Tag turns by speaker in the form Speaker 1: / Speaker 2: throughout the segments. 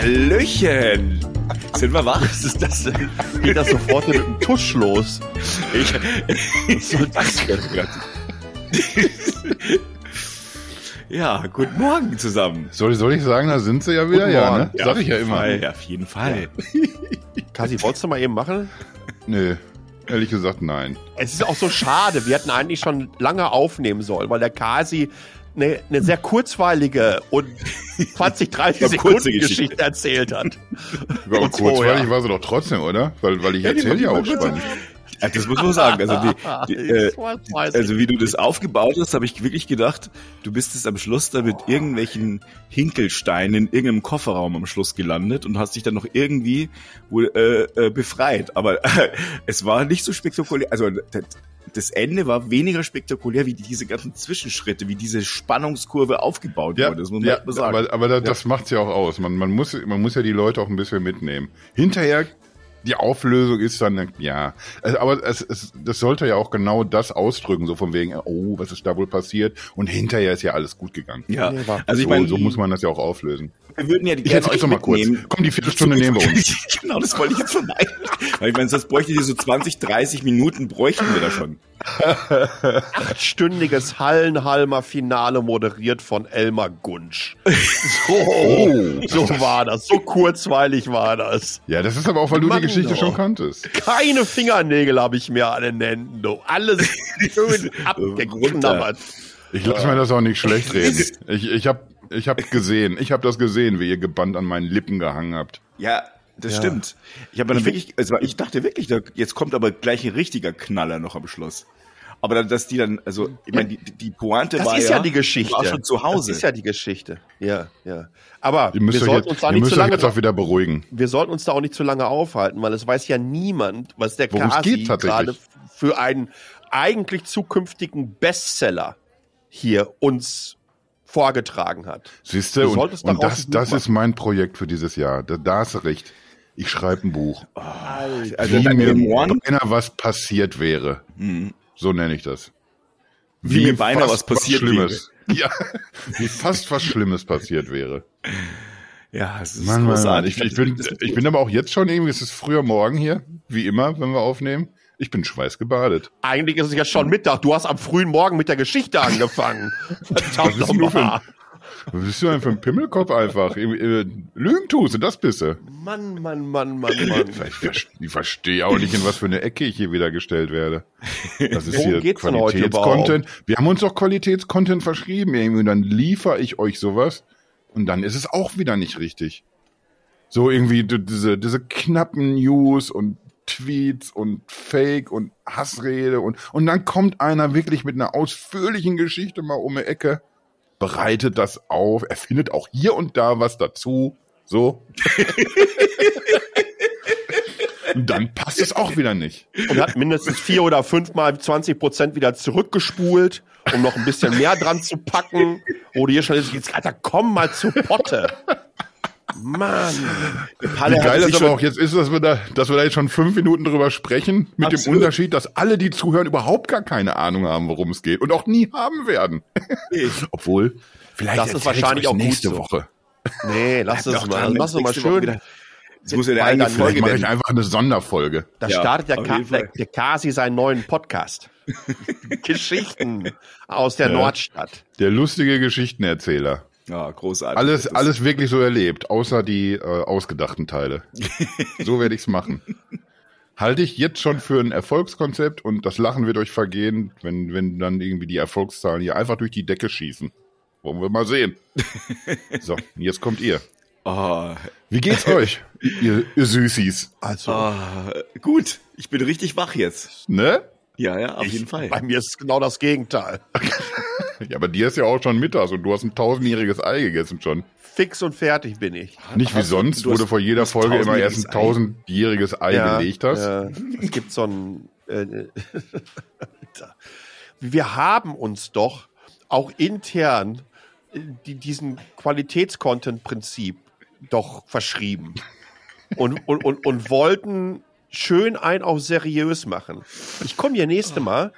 Speaker 1: Hallöchen! Sind wir wach?
Speaker 2: Was ist das denn? Geht das sofort mit dem Tusch los?
Speaker 1: Ich,
Speaker 2: Was soll das denn?
Speaker 1: ja, guten Morgen zusammen.
Speaker 3: Soll, soll ich sagen, da sind sie ja wieder?
Speaker 2: Guten
Speaker 3: Ja, ne? Sag ich ja immer.
Speaker 1: Fall, auf jeden Fall.
Speaker 2: Kasi, wolltest du mal eben machen?
Speaker 3: Nö, ehrlich gesagt, nein.
Speaker 2: Es ist auch so schade. Wir hätten eigentlich schon lange aufnehmen sollen, weil der Kasi eine, eine sehr kurzweilige und 20, 30
Speaker 1: Eine
Speaker 2: Sekunden
Speaker 1: kurze
Speaker 2: Geschichte. Erzählt hat.
Speaker 3: Aber kurzweilig war sie doch trotzdem, oder? Weil, weil ich erzähle ja auch spannend.
Speaker 1: Ja, das muss man sagen. Also, die, die, äh, also wie du das aufgebaut hast, habe ich wirklich gedacht, du bist es am Schluss da mit irgendwelchen Hinkelsteinen in irgendeinem Kofferraum am Schluss gelandet und hast dich dann noch irgendwie wohl äh, äh, befreit. Aber äh, es war nicht so spektakulär. Also das, Ende war weniger spektakulär wie diese ganzen Zwischenschritte, wie diese Spannungskurve aufgebaut
Speaker 3: Ja,
Speaker 1: wurde. Das muss man
Speaker 3: ja
Speaker 1: mal sagen.
Speaker 3: aber, aber das, das macht's ja auch aus. Man, man, muss, man muss ja die Leute auch ein bisschen mitnehmen. Hinterher, die Auflösung ist dann, ja, also, aber es, es, das sollte ja auch genau das ausdrücken, so von wegen, oh, was ist da wohl passiert? Und hinterher ist ja alles gut gegangen.
Speaker 1: ja,
Speaker 2: war-
Speaker 1: also ich
Speaker 3: so,
Speaker 1: meine,
Speaker 3: so muss man das ja auch auflösen.
Speaker 1: Wir würden ja die
Speaker 3: Ich
Speaker 1: gerne euch
Speaker 3: mal kurz. Komm, die Viertelstunde nehmen wir uns.
Speaker 1: genau, das wollte ich jetzt vermeiden. Weil ich meine, sonst bräuchte ihr so 20, 30 Minuten bräuchten wir da schon.
Speaker 2: Achtstündiges Hallenhalmer Finale moderiert von Elmar Gunsch. So,
Speaker 3: Oh.
Speaker 2: so war das. So kurzweilig war das.
Speaker 3: Ja, das ist aber auch, weil du
Speaker 2: Mann,
Speaker 3: die Geschichte
Speaker 2: oh.
Speaker 3: schon kanntest.
Speaker 2: Keine Fingernägel habe ich mehr an den Händen. Du. Alles schön abgeknabbert.
Speaker 3: Ich lasse mir das auch nicht schlecht reden. Ich, ich habe ich hab gesehen, ich habe das gesehen, wie ihr gebannt an meinen Lippen gehangen habt.
Speaker 1: Ja, das
Speaker 2: Ja.
Speaker 1: stimmt. Ich habe dann wirklich, also ich dachte wirklich, da, jetzt kommt aber gleich ein richtiger Knaller noch am Schluss. Aber dann, dass die dann, also, ich meine, die, die Pointe
Speaker 2: Das
Speaker 1: war
Speaker 2: ist
Speaker 1: ja,
Speaker 2: ja die Geschichte.
Speaker 1: war schon zu Hause.
Speaker 2: Das ist ja die Geschichte. Ja, ja. Aber wir sollten
Speaker 3: jetzt,
Speaker 2: uns da nicht
Speaker 3: müsst
Speaker 2: zu lange
Speaker 3: jetzt auch wieder beruhigen.
Speaker 2: wir sollten uns da auch nicht zu lange aufhalten, weil es weiß ja niemand, was der
Speaker 3: Worum
Speaker 2: Kasi gerade für einen eigentlich zukünftigen Bestseller hier uns vorgetragen hat.
Speaker 3: Siehst
Speaker 2: Du
Speaker 3: und, und das, das ist mein Projekt für dieses Jahr. Da, da hast du recht. Ich schreibe ein Buch.
Speaker 1: also
Speaker 3: Wie mir beinahe was passiert wäre. So nenne ich das.
Speaker 1: Wie mir beinahe was passiert
Speaker 3: Schlimmes. Ja, wie fast was Schlimmes passiert wäre.
Speaker 1: ja, es ist
Speaker 3: Mann, Mann, Mann.
Speaker 1: großartig.
Speaker 3: Ich, ich, bin, ich bin aber auch jetzt schon irgendwie, es ist früher Morgen hier, wie immer, wenn wir aufnehmen. Ich bin schweißgebadet.
Speaker 2: Eigentlich ist es ja schon Mittag. Du hast am frühen Morgen mit der Geschichte angefangen. Verdammt
Speaker 3: ist denn nur für ein-. Was bist du denn für ein Pimmelkopf einfach? Äh, Lügen tust du, das bist du.
Speaker 2: Mann, Mann, Mann, Mann, Mann.
Speaker 3: Ich, ver- ich verstehe auch nicht, in was für eine Ecke ich hier wieder gestellt werde. Das ist
Speaker 2: Worum
Speaker 3: hier Qualitätscontent. Wir haben uns doch Qualitätscontent verschrieben irgendwie dann liefere ich euch sowas und dann ist es auch wieder nicht richtig. So irgendwie diese, diese knappen News und Tweets und Fake und Hassrede und, und dann kommt einer wirklich mit einer ausführlichen Geschichte mal um die Ecke, bereitet das auf, er findet auch hier und da was dazu, so. und dann passt es auch wieder nicht.
Speaker 2: und hat mindestens vier oder fünfmal 20 Prozent wieder zurückgespult, um noch ein bisschen mehr dran zu packen. Oder hier schon jetzt, Alter, komm mal zu Potte. Mann.
Speaker 3: Wie geil das aber auch jetzt ist, dass wir da, dass wir da jetzt schon fünf Minuten drüber sprechen, mit dem
Speaker 1: Absolut.
Speaker 3: Unterschied, dass alle, die zuhören, überhaupt gar keine Ahnung haben, worum es geht und auch nie haben werden. Obwohl, vielleicht
Speaker 2: Das ist wahrscheinlich auch gut
Speaker 3: nächste
Speaker 2: so.
Speaker 3: Woche.
Speaker 2: Nee, lass es mal.
Speaker 1: dann
Speaker 2: Lass es mal schön.
Speaker 1: wieder- Jetzt muss ja der eigene Folge
Speaker 3: mache ich einfach eine Sonderfolge.
Speaker 2: Da
Speaker 1: Ja,
Speaker 2: startet der, Ka der, der Kasi seinen neuen Podcast. Geschichten aus der
Speaker 3: Ja.
Speaker 2: Nordstadt.
Speaker 3: Der lustige Geschichtenerzähler.
Speaker 1: Ja, großartig.
Speaker 3: Alles, alles wirklich so erlebt, außer die äh, ausgedachten Teile. so werde ich's machen. Halte ich jetzt schon für ein Erfolgskonzept und das Lachen wird euch vergehen, wenn, wenn dann irgendwie die Erfolgszahlen hier einfach durch die Decke schießen. Wollen wir mal sehen. So, jetzt kommt ihr.
Speaker 1: Oh,
Speaker 3: Wie geht's euch, ihr, ihr Süßis?
Speaker 2: Also,
Speaker 1: oh, gut, ich bin richtig wach jetzt.
Speaker 3: Ne?
Speaker 1: Ja, ja, auf
Speaker 2: ich,
Speaker 1: jeden Fall.
Speaker 2: bei mir ist es genau das Gegenteil.
Speaker 3: Ja, aber dir ist ja auch schon mittags und du hast ein tausendjähriges Ei gegessen schon.
Speaker 2: Fix und fertig bin ich.
Speaker 3: Nicht wie sonst, wo du vor jeder Folge immer erst ein
Speaker 1: tausendjähriges
Speaker 3: Ei gelegt hast.
Speaker 2: Ja, es gibt so ein. Äh, Alter. Wir haben uns doch auch intern äh, die, diesen Qualitätscontent-Prinzip doch verschrieben und, und, und, und wollten schön ein auf seriös machen. Ich komme hier nächste Mal,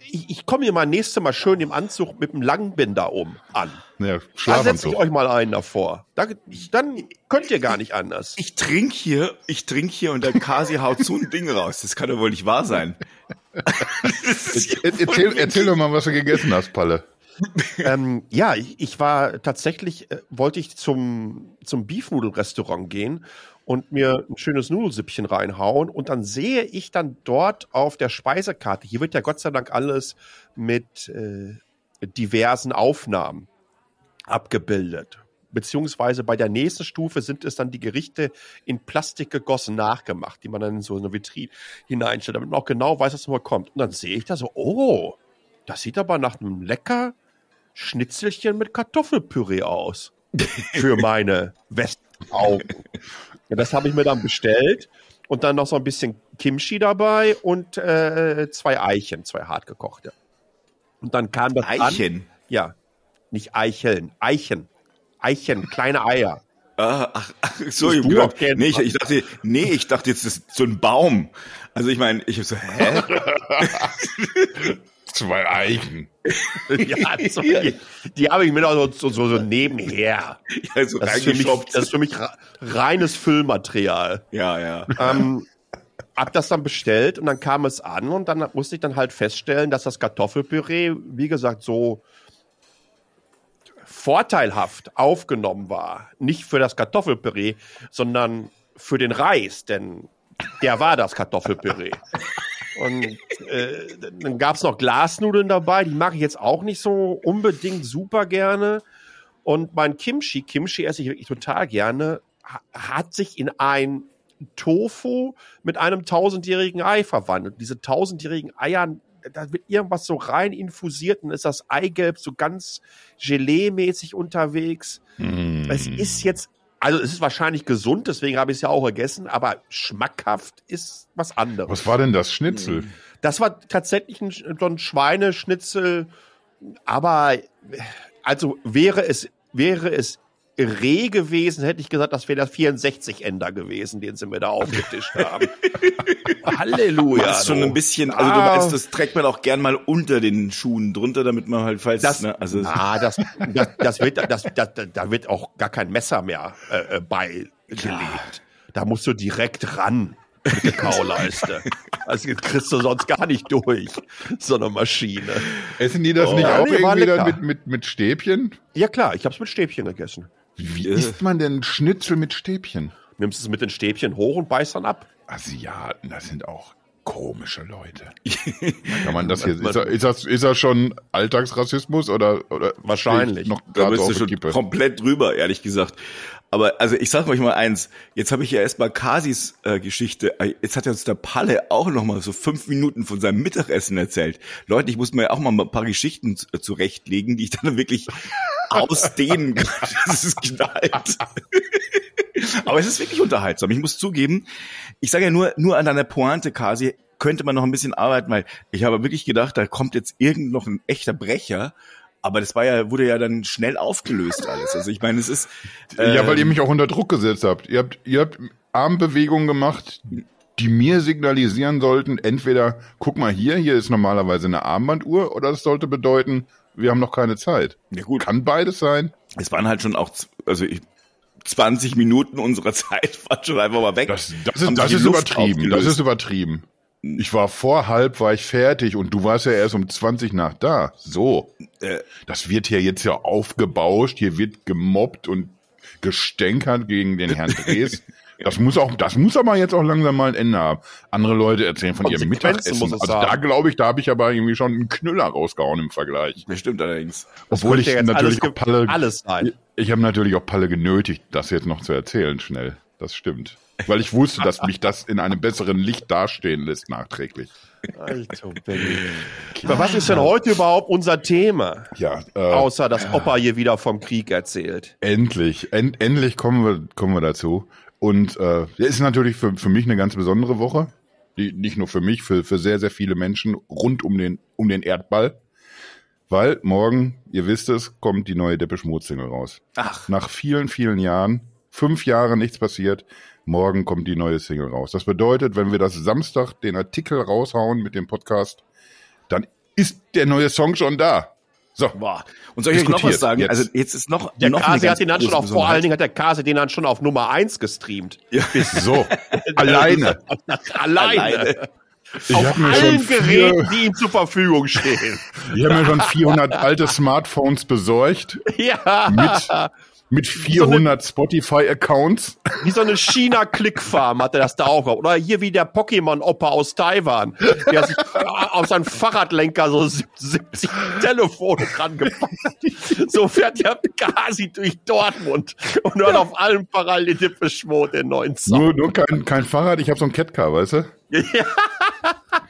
Speaker 2: ich, ich komme hier mal nächste Mal schön im Anzug mit dem Langbinder um an.
Speaker 3: Ja,
Speaker 2: da setze ich euch mal einen davor. Da, dann könnt ihr gar nicht anders.
Speaker 1: Ich trinke hier, ich trinke hier und der Kasi haut so ein Ding raus. Das kann doch wohl nicht wahr sein.
Speaker 3: erzähl, erzähl doch mal, was du gegessen hast, Palle.
Speaker 2: ähm, ja, ich, ich, war tatsächlich, äh, wollte ich zum, zum Beefnudel-Restaurant gehen und mir ein schönes Nudelsüppchen reinhauen und dann sehe ich dann dort auf der Speisekarte, hier wird ja Gott sei Dank alles mit äh, diversen Aufnahmen abgebildet. Beziehungsweise bei der nächsten Stufe sind es dann die Gerichte in Plastik gegossen nachgemacht, die man dann in so eine Vitrine hineinstellt, damit man auch genau weiß, was mal kommt. Und dann sehe ich da so, oh, das sieht aber nach einem lecker Schnitzelchen mit Kartoffelpüree aus. Für meine Westaugen. Ja, das habe ich mir dann bestellt und dann noch so ein bisschen Kimchi dabei und äh, zwei Eichen, zwei hartgekochte. Und dann kam das
Speaker 1: Eichen? An.
Speaker 2: Ja, nicht Eicheln, Eichen. Eichen, kleine Eier.
Speaker 1: Ah, ach, ach so, ich, gedacht, nee, ich, ich, dachte, nee, ich dachte jetzt, das ist so ein Baum. Also ich meine, ich so, hä?
Speaker 3: Zwei Eichen.
Speaker 2: ja, die, die habe ich mir noch so, so, so nebenher. Ja, so das, ist mich, das, ist für mich, reines Füllmaterial.
Speaker 1: Ja, ja.
Speaker 2: Ähm, hab das dann bestellt und dann kam es an und dann musste ich dann halt feststellen, dass das Kartoffelpüree, wie gesagt, so vorteilhaft aufgenommen war. Nicht für das Kartoffelpüree, sondern für den Reis, denn der war das Kartoffelpüree. Und äh, dann gab es noch Glasnudeln dabei, die mag ich jetzt auch nicht so unbedingt super gerne. Und mein Kimchi, Kimchi esse ich wirklich total gerne, hat sich in ein Tofu mit einem tausendjährigen Ei verwandelt. Diese tausendjährigen Eier da wird irgendwas so rein infusiert und ist das Eigelb so ganz Gelee-mäßig unterwegs. Mm. Es ist jetzt, also es ist wahrscheinlich gesund, deswegen habe ich es ja auch gegessen, aber schmackhaft ist was anderes.
Speaker 3: Was war denn das Schnitzel? Mm.
Speaker 2: Das war tatsächlich ein, so ein Schweineschnitzel, aber also wäre es, wäre es Reh gewesen, hätte ich gesagt, das wäre der 64-Ender gewesen, den sie mir da aufgetischt haben.
Speaker 1: Halleluja. Das ist schon ein bisschen, also du ah. weißt, das trägt man auch gern mal unter den Schuhen drunter, damit man halt falls,
Speaker 2: das,
Speaker 1: ne,
Speaker 2: also ah, das, das, das wird, das, das, da wird auch gar kein Messer mehr äh, äh beigelegt. Ja. Da musst du direkt ran mit der Kauleiste. Also kriegst du sonst gar nicht durch, so eine Maschine.
Speaker 3: Essen die das oh, nicht auch nee, irgendwie dann mit, mit, mit Stäbchen?
Speaker 2: Ja klar, ich habe es mit Stäbchen gegessen.
Speaker 3: Wie äh. isst man denn Schnitzel mit Stäbchen?
Speaker 2: Nimmst es mit den Stäbchen hoch und beißt dann ab.
Speaker 3: Asiaten, das sind auch komische Leute. Kann man das hier, ist, das, ist, das, ist das schon Alltagsrassismus oder, oder
Speaker 1: wahrscheinlich noch da bist du schon Kippe? komplett drüber, ehrlich gesagt. Aber also ich sag euch mal eins, jetzt habe ich ja erstmal Kasis äh, Geschichte, äh, jetzt hat ja uns der Palle auch noch mal so fünf Minuten von seinem Mittagessen erzählt. Leute, ich muss mir auch mal ein paar Geschichten äh, zurechtlegen, die ich dann wirklich ausdehnen kann. Das ist knallt. Aber es ist wirklich unterhaltsam. Ich muss zugeben, ich sage ja nur, nur an deiner Pointe, Kasi, könnte man noch ein bisschen arbeiten, weil ich habe wirklich gedacht, da kommt jetzt irgend noch ein echter Brecher. Aber das war ja, wurde ja dann schnell aufgelöst alles. Also ich meine, es ist.
Speaker 3: Ähm, ja, weil ihr mich auch unter Druck gesetzt habt. Ihr habt, ihr habt Armbewegungen gemacht, die mir signalisieren sollten, entweder, guck mal hier, hier ist normalerweise eine Armbanduhr, oder das sollte bedeuten, wir haben noch keine Zeit. Ja gut. Kann beides sein.
Speaker 1: Es waren halt schon auch, also ich, 20 Minuten unserer Zeit waren schon einfach mal weg.
Speaker 3: Das, das ist, das ist übertrieben. Das ist übertrieben. Ich war vor halb, war ich fertig und du warst ja erst um 20 nach da. So. Äh, das wird hier jetzt ja aufgebauscht, hier wird gemobbt und gestänkert gegen den Herrn Drees. Das muss auch, das muss aber jetzt auch langsam mal ein Ende haben. Andere Leute erzählen von ihrem Mittagessen. Also da glaube ich, da habe ich aber irgendwie schon einen Knüller rausgehauen im Vergleich.
Speaker 1: Das stimmt allerdings.
Speaker 3: Obwohl ich natürlich alles, auch Palle, alles sein. ich habe natürlich auch Palle genötigt, das jetzt noch zu erzählen schnell. Das stimmt. Weil ich wusste, dass mich das in einem besseren Licht dastehen lässt nachträglich.
Speaker 2: Alter Benny. Aber was ist denn heute überhaupt unser Thema?
Speaker 3: Ja,
Speaker 2: äh, Außer, dass Opa hier wieder vom Krieg erzählt.
Speaker 3: Endlich, end, endlich kommen wir, kommen wir dazu. Und äh, ist natürlich für, für mich eine ganz besondere Woche. Die, nicht nur für mich, für, für sehr, sehr viele Menschen rund um den, um den Erdball. Weil morgen, ihr wisst es, kommt die neue Depeche Mode Single raus.
Speaker 1: Ach.
Speaker 3: Nach vielen, vielen Jahren Fünf Jahre nichts passiert. Morgen kommt die neue Single raus. Das bedeutet, wenn wir das Samstag den Artikel raushauen mit dem Podcast, dann ist der neue Song schon da. So.
Speaker 1: Boah. Und soll ich euch noch was sagen?
Speaker 2: Jetzt.
Speaker 1: Also jetzt ist noch
Speaker 2: Der
Speaker 1: noch
Speaker 2: Kase hat den dann schon auf, vor allen. Dingen hat der Kase den dann schon auf Nummer eins gestreamt.
Speaker 1: Ja.
Speaker 3: So. Alleine.
Speaker 2: Alleine.
Speaker 1: Alleine.
Speaker 3: Ich
Speaker 2: auf
Speaker 3: hab mir schon
Speaker 2: allen
Speaker 3: vier-
Speaker 2: Geräten, die ihm zur Verfügung stehen.
Speaker 3: Ich habe mir schon 400 alte Smartphones besorgt
Speaker 2: ja.
Speaker 3: mit, mit 400 Spotify-Accounts.
Speaker 2: Wie so eine China-Clickfarm hat er das da auch. Oder hier wie der Pokémon-Opa aus Taiwan, der sich auf seinen Fahrradlenker so 70 Telefone dran gepackt hat. So fährt der Kasi durch Dortmund und hört auf allen parallel Depeche Mode den neuen Song.
Speaker 3: Nur, nur kein, kein Fahrrad, ich habe so ein Catcar, weißt du?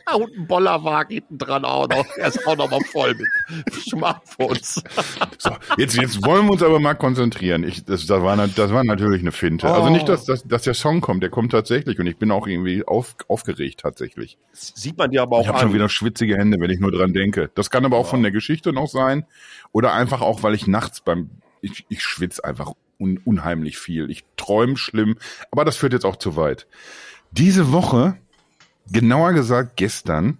Speaker 2: Und ein Bollerwagen hinten dran auch noch. Er ist auch noch mal voll mit Smartphones.
Speaker 3: So, jetzt, jetzt wollen wir uns aber mal konzentrieren. Ich, das, das, war, das war natürlich eine Finte. Also nicht, dass, dass, dass der Song kommt, der kommt tatsächlich und ich bin auch irgendwie auf, aufgeregt tatsächlich.
Speaker 2: Das sieht man dir aber auch
Speaker 3: Ich habe schon wieder schwitzige Hände, wenn ich nur dran denke. Das kann aber auch von der Geschichte noch sein oder einfach auch, weil ich nachts beim, ich, ich schwitze einfach un, unheimlich viel. Ich träume schlimm, aber das führt jetzt auch zu weit. Diese Woche, genauer gesagt gestern,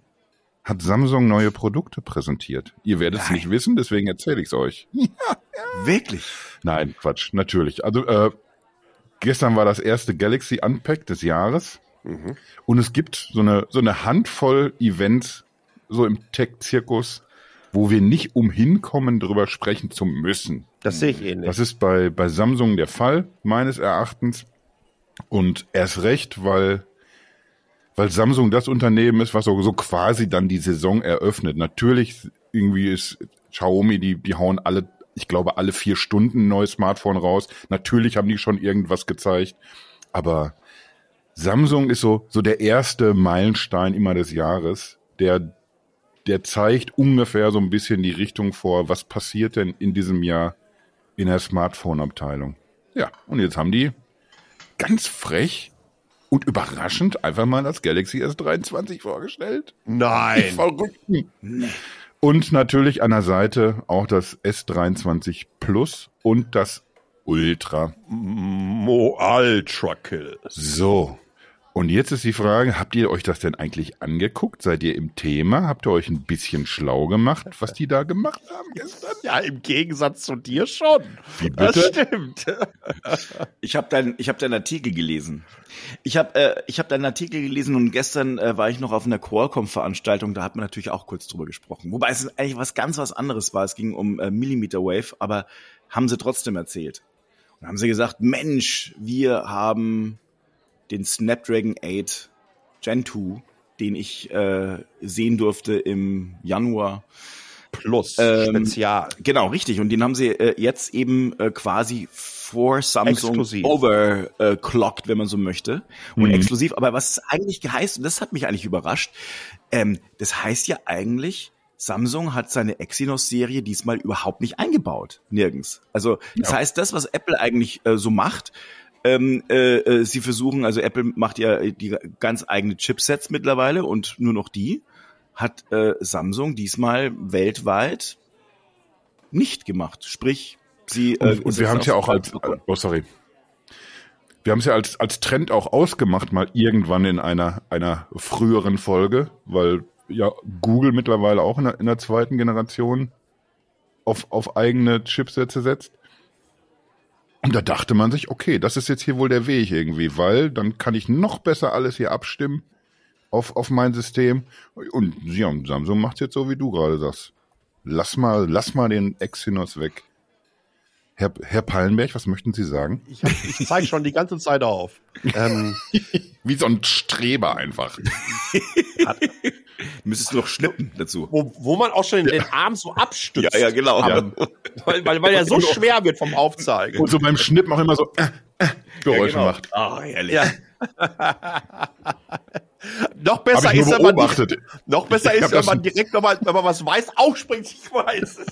Speaker 3: hat Samsung neue Produkte präsentiert. Ihr werdet es nicht wissen, deswegen erzähle ich es euch.
Speaker 1: Wirklich?
Speaker 3: Nein, Quatsch, natürlich. Also äh, gestern war das erste Galaxy Unpack des Jahres
Speaker 2: Mhm.
Speaker 3: und es gibt so eine so eine Handvoll Events so im Tech-Zirkus, wo wir nicht umhin kommen, drüber sprechen zu müssen.
Speaker 2: Das sehe ich ähnlich.
Speaker 3: Das ist bei bei Samsung der Fall meines Erachtens und erst recht, weil weil Samsung das Unternehmen ist, was so, so quasi dann die Saison eröffnet. Natürlich irgendwie ist Xiaomi, die, die hauen alle, ich glaube, alle vier Stunden ein neues Smartphone raus. Natürlich haben die schon irgendwas gezeigt, aber Samsung ist so, so der erste Meilenstein immer des Jahres, der, der zeigt ungefähr so ein bisschen die Richtung vor, was passiert denn in diesem Jahr in der Smartphone-Abteilung. Ja, und jetzt haben die ganz frech und überraschend einfach mal das Galaxy S23 vorgestellt. Die
Speaker 2: Nein.
Speaker 3: Verrückten. Und natürlich an der Seite auch das S23 Plus und das Ultra.
Speaker 2: Mo Ultra Kill.
Speaker 3: So. Und jetzt ist die Frage, habt ihr euch das denn eigentlich angeguckt? Seid ihr im Thema? Habt ihr euch ein bisschen schlau gemacht, was die da gemacht haben gestern?
Speaker 2: Ja, im Gegensatz zu dir schon.
Speaker 3: Wie
Speaker 2: Das
Speaker 3: bitte?
Speaker 2: stimmt.
Speaker 1: Ich habe deinen ich hab deinen Artikel gelesen. Ich habe äh, ich hab deinen Artikel gelesen und gestern äh, war ich noch auf einer Qualcomm-Veranstaltung, da hat man natürlich auch kurz drüber gesprochen. Wobei es eigentlich was ganz was anderes war. Es ging um äh, Millimeter Wave, aber haben sie trotzdem erzählt. Und haben sie gesagt, Mensch, wir haben den Snapdragon 8 Gen 2, den ich äh, sehen durfte im Januar.
Speaker 2: Plus
Speaker 1: Ähm,
Speaker 2: Spezial.
Speaker 1: Genau, richtig. Und den haben sie äh, jetzt eben äh, quasi vor Samsung
Speaker 2: Exklusiv.
Speaker 1: overclocked, wenn man so möchte. Und
Speaker 3: Mhm.
Speaker 1: exklusiv. Aber was eigentlich geheißt, und das hat mich eigentlich überrascht, ähm, das heißt ja eigentlich, Samsung hat seine Exynos-Serie diesmal überhaupt nicht eingebaut. Nirgends. Also das
Speaker 3: Ja.
Speaker 1: heißt, das, was Apple eigentlich äh, so macht, ähm, äh, äh, sie versuchen, also Apple macht ja die ganz eigene Chipsets mittlerweile und nur noch die, hat äh, Samsung diesmal weltweit nicht gemacht. Sprich, sie äh,
Speaker 3: Und, und wir haben es ja auch als, oh sorry. Wir haben es ja als, als Trend auch ausgemacht, mal irgendwann in einer, einer früheren Folge, weil ja Google mittlerweile auch in der, in der zweiten Generation auf, auf eigene Chipsätze setzt. Und da dachte man sich, okay, das ist jetzt hier wohl der Weg irgendwie, weil dann kann ich noch besser alles hier abstimmen auf, auf mein System. Und ja, Samsung macht jetzt so, wie du gerade sagst. Lass mal, lass mal den Exynos weg. Herr, Herr Pallenberg, was möchten Sie sagen?
Speaker 2: Ich, ich zeige schon die ganze Zeit auf. Ähm,
Speaker 3: Wie so ein Streber einfach.
Speaker 1: Müsstest du noch schnippen dazu.
Speaker 2: wo, wo man auch schon den Arm so abstützt.
Speaker 1: Ja, ja, genau.
Speaker 2: Aber, weil, weil, weil er so schwer wird vom Aufzeigen.
Speaker 3: Und so beim Schnippen auch immer so äh, äh, Geräusche
Speaker 1: genau.
Speaker 3: macht.
Speaker 1: Ah, herrlich.
Speaker 2: Ja. noch besser ist, wenn man,
Speaker 3: beobachtet.
Speaker 2: noch besser ist, wenn
Speaker 3: das-
Speaker 2: man direkt, wenn man, wenn man was weiß, aufspringt, ich weiß.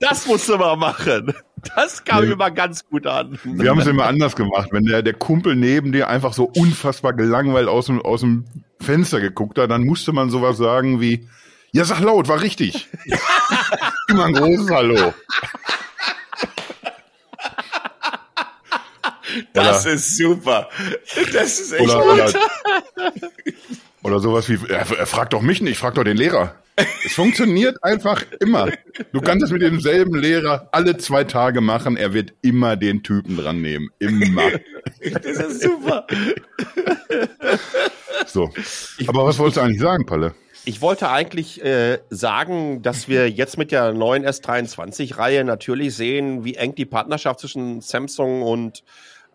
Speaker 2: das musst du mal machen. Das kam
Speaker 3: Nee.
Speaker 2: immer ganz gut an.
Speaker 3: Wir haben es immer anders gemacht. Wenn der, der Kumpel neben dir einfach so unfassbar gelangweilt aus dem, aus dem Fenster geguckt hat, dann musste man sowas sagen wie, ja, sag laut, war richtig. immer ein großes Hallo.
Speaker 1: Das oder, ist super. Das ist echt
Speaker 3: oder, gut. Oder, oder sowas wie, er, er fragt doch mich nicht, frag doch den Lehrer. Es funktioniert einfach immer. Du kannst es mit demselben Lehrer alle zwei Tage machen. Er wird immer den Typen dran nehmen. Immer.
Speaker 1: Das ist super.
Speaker 3: So. Aber was wolltest du eigentlich sagen, Palle?
Speaker 2: Ich wollte eigentlich äh, sagen, dass wir jetzt mit der neuen S23-Reihe natürlich sehen, wie eng die Partnerschaft zwischen Samsung und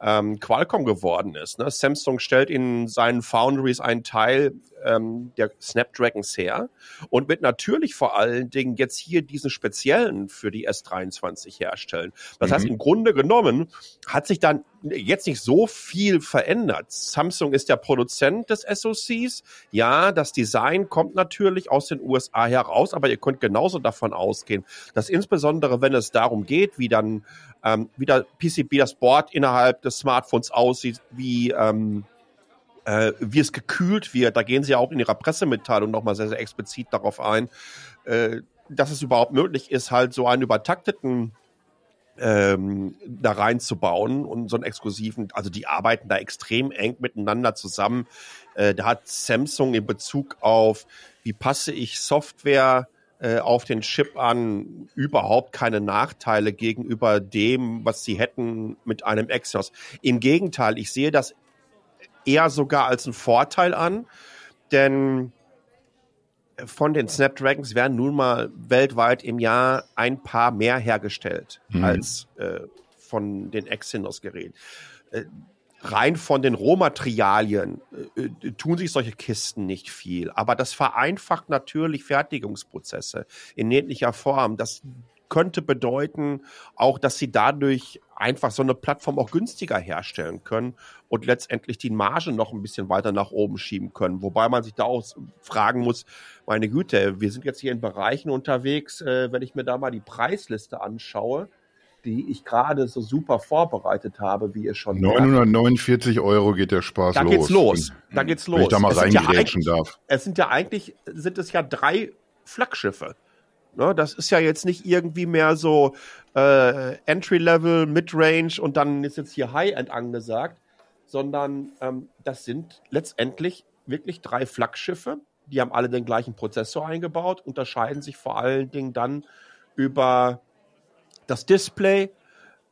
Speaker 2: ähm, Qualcomm geworden ist. Ne? Samsung stellt in seinen Foundries einen Teil ähm, der Snapdragons her und wird natürlich vor allen Dingen jetzt hier diesen speziellen für die S23 herstellen. Das mhm. heißt, im Grunde genommen hat sich dann jetzt nicht so viel verändert. Samsung ist der Produzent des SoCs. Ja, das Design kommt natürlich aus den USA heraus, aber ihr könnt genauso davon ausgehen, dass insbesondere wenn es darum geht, wie dann ähm, wie der PCB das Board innerhalb des Smartphones aussieht, wie ähm, äh, wie es gekühlt wird. Da gehen sie auch in ihrer Pressemitteilung nochmal sehr, sehr explizit darauf ein, äh, dass es überhaupt möglich ist, halt so einen übertakteten ähm, da reinzubauen und so einen exklusiven, also die arbeiten da extrem eng miteinander zusammen. Äh, da hat Samsung in Bezug auf, wie passe ich Software äh, auf den Chip an, überhaupt keine Nachteile gegenüber dem, was sie hätten mit einem Exynos. Im Gegenteil, ich sehe das eher sogar als einen Vorteil an, denn von den Snapdragons werden nun mal weltweit im Jahr ein paar mehr hergestellt mhm. als äh, von den Exynos-Geräten. Äh, rein von den Rohmaterialien äh, äh, tun sich solche Kisten nicht viel, aber das vereinfacht natürlich Fertigungsprozesse in ähnlicher Form. Das könnte bedeuten auch, dass sie dadurch einfach so eine Plattform auch günstiger herstellen können und letztendlich die Marge noch ein bisschen weiter nach oben schieben können. Wobei man sich da auch fragen muss, meine Güte, wir sind jetzt hier in Bereichen unterwegs, äh, wenn ich mir da mal die Preisliste anschaue, die ich gerade so super vorbereitet habe, wie ihr schon
Speaker 3: 949 merkt. Euro geht der Spaß
Speaker 2: da los. Da geht's los. Da geht's los. Wenn
Speaker 3: ich da mal reingrätschen ja darf.
Speaker 2: Es sind ja eigentlich, sind es ja drei Flaggschiffe. Ne, das ist ja jetzt nicht irgendwie mehr so äh, Entry-Level, Mid-Range und dann ist jetzt hier High-End angesagt, sondern ähm, das sind letztendlich wirklich drei Flaggschiffe. Die haben alle den gleichen Prozessor eingebaut, unterscheiden sich vor allen Dingen dann über das Display,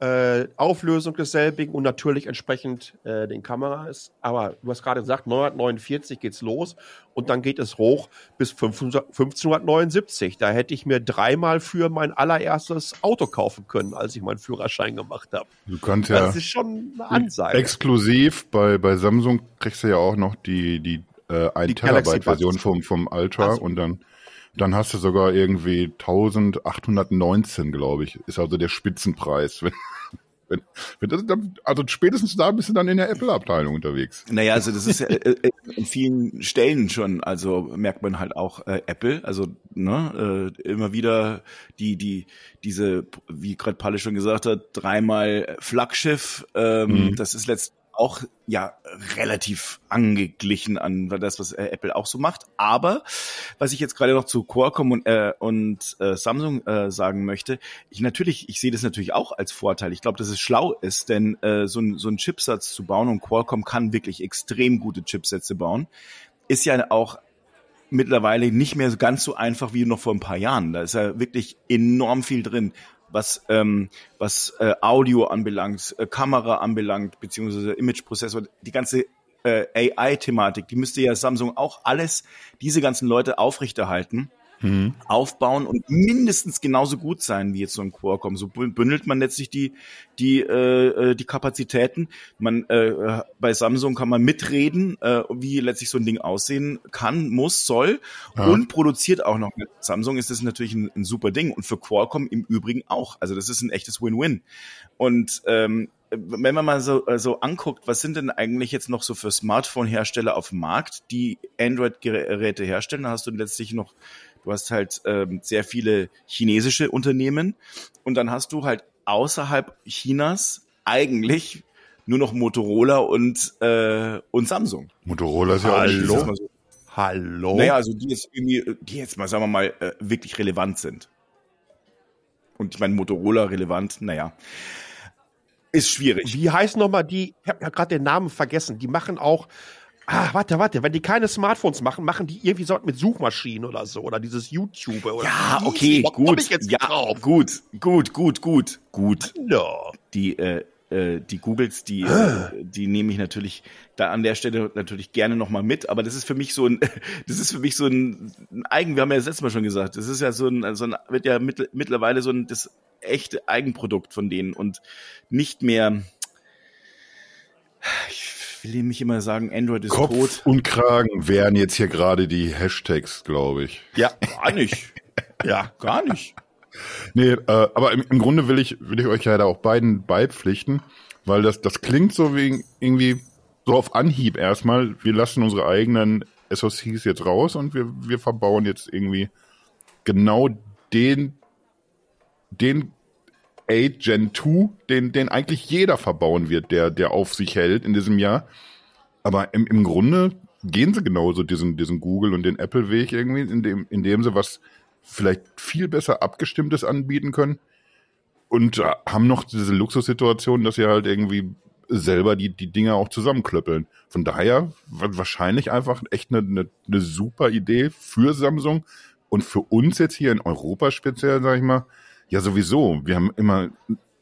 Speaker 2: äh, Auflösung desselbigen und natürlich entsprechend äh, den Kameras. Aber du hast gerade gesagt, 949 geht's los und dann geht es hoch bis 1579. Da hätte ich mir dreimal für mein allererstes Auto kaufen können, als ich meinen Führerschein gemacht habe.
Speaker 3: Du kannst ja.
Speaker 2: Das ist schon eine Ansage.
Speaker 3: Exklusiv bei, bei Samsung kriegst du ja auch noch die, die äh, 1 Terabyte Version vom, vom Ultra also, und dann dann hast du sogar irgendwie 1819, glaube ich, ist also der Spitzenpreis. Wenn, wenn, wenn das, also spätestens da bist du dann in der Apple-Abteilung unterwegs.
Speaker 1: Naja, also das ist ja äh, äh, in vielen Stellen schon, also merkt man halt auch äh, Apple, also ne, äh, immer wieder die, die, diese, wie gerade Palle schon gesagt hat, dreimal Flaggschiff, ähm, mhm. das ist letztendlich auch ja relativ angeglichen an das, was äh, Apple auch so macht. Aber was ich jetzt gerade noch zu Qualcomm und, äh, und äh, Samsung äh, sagen möchte, ich natürlich, ich sehe das natürlich auch als Vorteil. Ich glaube, dass es schlau ist, denn äh, so, ein, so ein Chipsatz zu bauen und Qualcomm kann wirklich extrem gute Chipsätze bauen, ist ja auch mittlerweile nicht mehr ganz so einfach wie noch vor ein paar Jahren. Da ist ja wirklich enorm viel drin was, ähm, was äh, Audio anbelangt, äh, Kamera anbelangt, beziehungsweise Imageprozessor, die ganze äh, AI-Thematik, die müsste ja Samsung auch alles, diese ganzen Leute aufrechterhalten mhm. aufbauen und mindestens genauso gut sein wie jetzt so ein Qualcomm. So bündelt man letztlich die die äh, äh, die Kapazitäten. Man äh, bei Samsung kann man mitreden, äh, wie letztlich so ein Ding aussehen kann, muss, soll ja. und produziert auch noch. Mit Samsung ist das natürlich ein, ein super Ding und für Qualcomm im Übrigen auch. Also das ist ein echtes Win-Win. Und ähm, wenn man mal so, äh, so anguckt, was sind denn eigentlich jetzt noch so für Smartphone-Hersteller auf dem Markt, die Android-Geräte herstellen, da hast du letztlich noch Du hast halt ähm, sehr viele chinesische Unternehmen und dann hast du halt außerhalb Chinas eigentlich nur noch Motorola und äh, und Samsung.
Speaker 3: Motorola ist ja Hallo? auch so.
Speaker 1: Hallo. Naja, also die jetzt irgendwie, die jetzt mal sagen wir mal äh, wirklich relevant sind. Und ich meine Motorola relevant, naja. ist schwierig.
Speaker 2: Wie heißen nochmal die, ich habe gerade den Namen vergessen, die machen auch, ah, warte, warte, wenn die keine Smartphones machen, machen die irgendwie so mit Suchmaschinen oder so, oder dieses YouTube oder
Speaker 1: Ja, okay, gut. ja, drauf? gut, gut, gut, gut, gut.
Speaker 2: No.
Speaker 1: Die, äh, äh, die Googles, die, äh, die nehme ich natürlich da an der Stelle natürlich gerne nochmal mit, aber das ist für mich so ein, das ist für mich so ein, ein Eigen, wir haben ja das letzte Mal schon gesagt, das ist ja so ein, so ein wird ja mittl mittlerweile so ein, das echte Eigenprodukt von denen und nicht mehr, ich will mich immer sagen, Android ist
Speaker 3: Kopf
Speaker 1: tot.
Speaker 3: und Kragen wären jetzt hier gerade die Hashtags, glaube ich.
Speaker 1: Ja, gar nicht. ja, gar nicht.
Speaker 3: Nee, äh, aber im, im Grunde will ich, will ich euch ja da auch beiden beipflichten, weil das, das klingt so wie irgendwie so auf Anhieb erstmal, wir lassen unsere eigenen SoCs jetzt raus und wir, wir verbauen jetzt irgendwie genau den, den 8 Gen 2, den, den eigentlich jeder verbauen wird, der, der auf sich hält in diesem Jahr. Aber im, im Grunde gehen sie genauso diesen, diesen Google und den Apple Weg irgendwie, indem, indem sie was vielleicht viel besser abgestimmtes anbieten können und äh, haben noch diese Luxussituation, dass sie halt irgendwie selber die, die Dinge auch zusammenklöppeln. Von daher wahrscheinlich einfach echt eine, eine, eine super Idee für Samsung und für uns jetzt hier in Europa speziell, sag ich mal, ja sowieso. Wir haben immer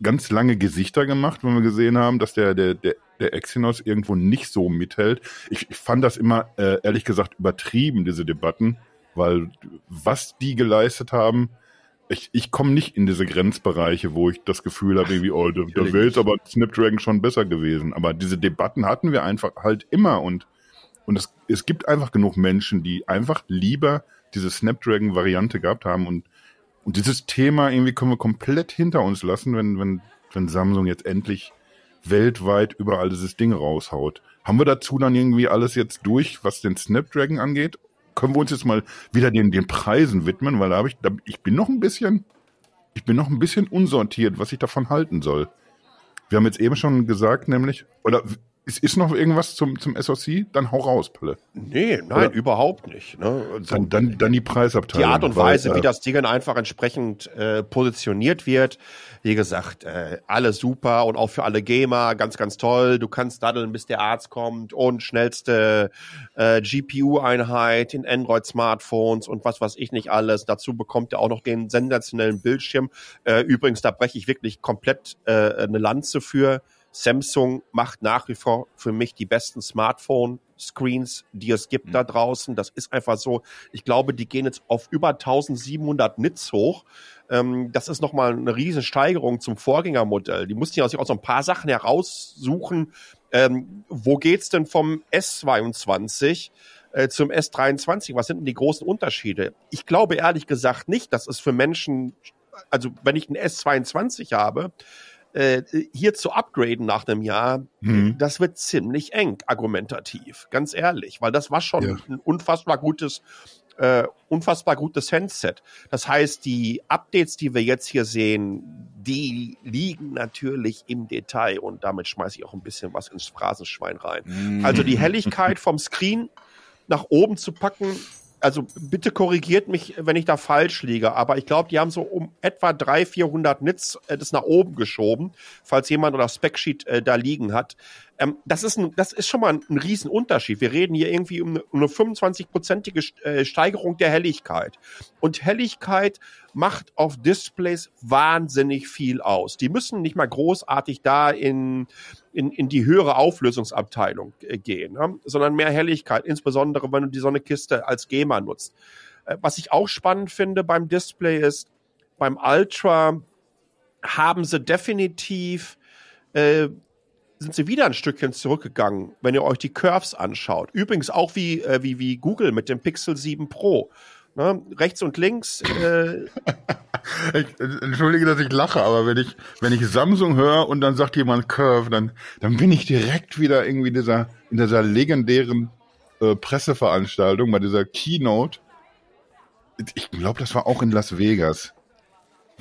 Speaker 3: ganz lange Gesichter gemacht, wenn wir gesehen haben, dass der, der, der, der Exynos irgendwo nicht so mithält. Ich, ich fand das immer, äh, ehrlich gesagt, übertrieben, diese Debatten weil was die geleistet haben, ich, ich komme nicht in diese Grenzbereiche, wo ich das Gefühl habe, irgendwie, oh, da, da wäre jetzt aber Snapdragon schon besser gewesen. Aber diese Debatten hatten wir einfach halt immer und, und es, es gibt einfach genug Menschen, die einfach lieber diese Snapdragon-Variante gehabt haben und, und dieses Thema irgendwie können wir komplett hinter uns lassen, wenn, wenn, wenn Samsung jetzt endlich weltweit überall dieses Ding raushaut. Haben wir dazu dann irgendwie alles jetzt durch, was den Snapdragon angeht? können wir uns jetzt mal wieder den, den Preisen widmen, weil da habe ich, da, ich bin noch ein bisschen, ich bin noch ein bisschen unsortiert, was ich davon halten soll. Wir haben jetzt eben schon gesagt, nämlich, oder ist, ist noch irgendwas zum, zum SOC? Dann hau raus, Pille.
Speaker 2: Nee, nein, Oder? überhaupt nicht. Ne?
Speaker 3: Also dann, dann, dann die Preisabteilung.
Speaker 2: Die Art und Weise, weil, wie das Ding einfach entsprechend äh, positioniert wird. Wie gesagt, äh, alle super und auch für alle Gamer ganz, ganz toll. Du kannst daddeln, bis der Arzt kommt und schnellste äh, GPU-Einheit in Android-Smartphones und was weiß ich nicht alles. Dazu bekommt er auch noch den sensationellen Bildschirm. Äh, übrigens, da breche ich wirklich komplett äh, eine Lanze für Samsung macht nach wie vor für mich die besten Smartphone-Screens, die es gibt mhm. da draußen. Das ist einfach so. Ich glaube, die gehen jetzt auf über 1700 Nits hoch. Ähm, das ist nochmal eine riesen Steigerung zum Vorgängermodell. Die mussten ja sich auch so ein paar Sachen heraussuchen. Ähm, wo geht's denn vom S22 äh, zum S23? Was sind denn die großen Unterschiede? Ich glaube ehrlich gesagt nicht, dass es für Menschen, also wenn ich ein S22 habe, äh, hier zu upgraden nach einem Jahr, mhm. das wird ziemlich eng argumentativ, ganz ehrlich, weil das war schon ja. ein unfassbar gutes äh, unfassbar gutes Handset. Das heißt, die Updates, die wir jetzt hier sehen, die liegen natürlich im Detail und damit schmeiße ich auch ein bisschen was ins Phrasenschwein rein. Mhm. Also die Helligkeit vom Screen nach oben zu packen, also bitte korrigiert mich, wenn ich da falsch liege, aber ich glaube, die haben so um etwa 300, 400 Nits äh, das nach oben geschoben, falls jemand oder Specsheet äh, da liegen hat. Ähm, das, ist ein, das ist schon mal ein, ein Riesenunterschied. Wir reden hier irgendwie um eine, um eine 25-prozentige äh, Steigerung der Helligkeit. Und Helligkeit macht auf Displays wahnsinnig viel aus. Die müssen nicht mal großartig da in, in, in die höhere Auflösungsabteilung äh, gehen, ne? sondern mehr Helligkeit, insbesondere wenn du die Sonnekiste als GEMA nutzt. Äh, was ich auch spannend finde beim Display ist, beim Ultra haben sie definitiv äh, sind sie wieder ein Stückchen zurückgegangen, wenn ihr euch die Curves anschaut. Übrigens auch wie, äh, wie, wie Google mit dem Pixel 7 Pro. Ne? Rechts und links. Äh
Speaker 3: ich, entschuldige, dass ich lache, aber wenn ich, wenn ich Samsung höre und dann sagt jemand Curve, dann, dann bin ich direkt wieder irgendwie dieser, in dieser legendären äh, Presseveranstaltung, bei dieser Keynote. Ich glaube, das war auch in Las Vegas.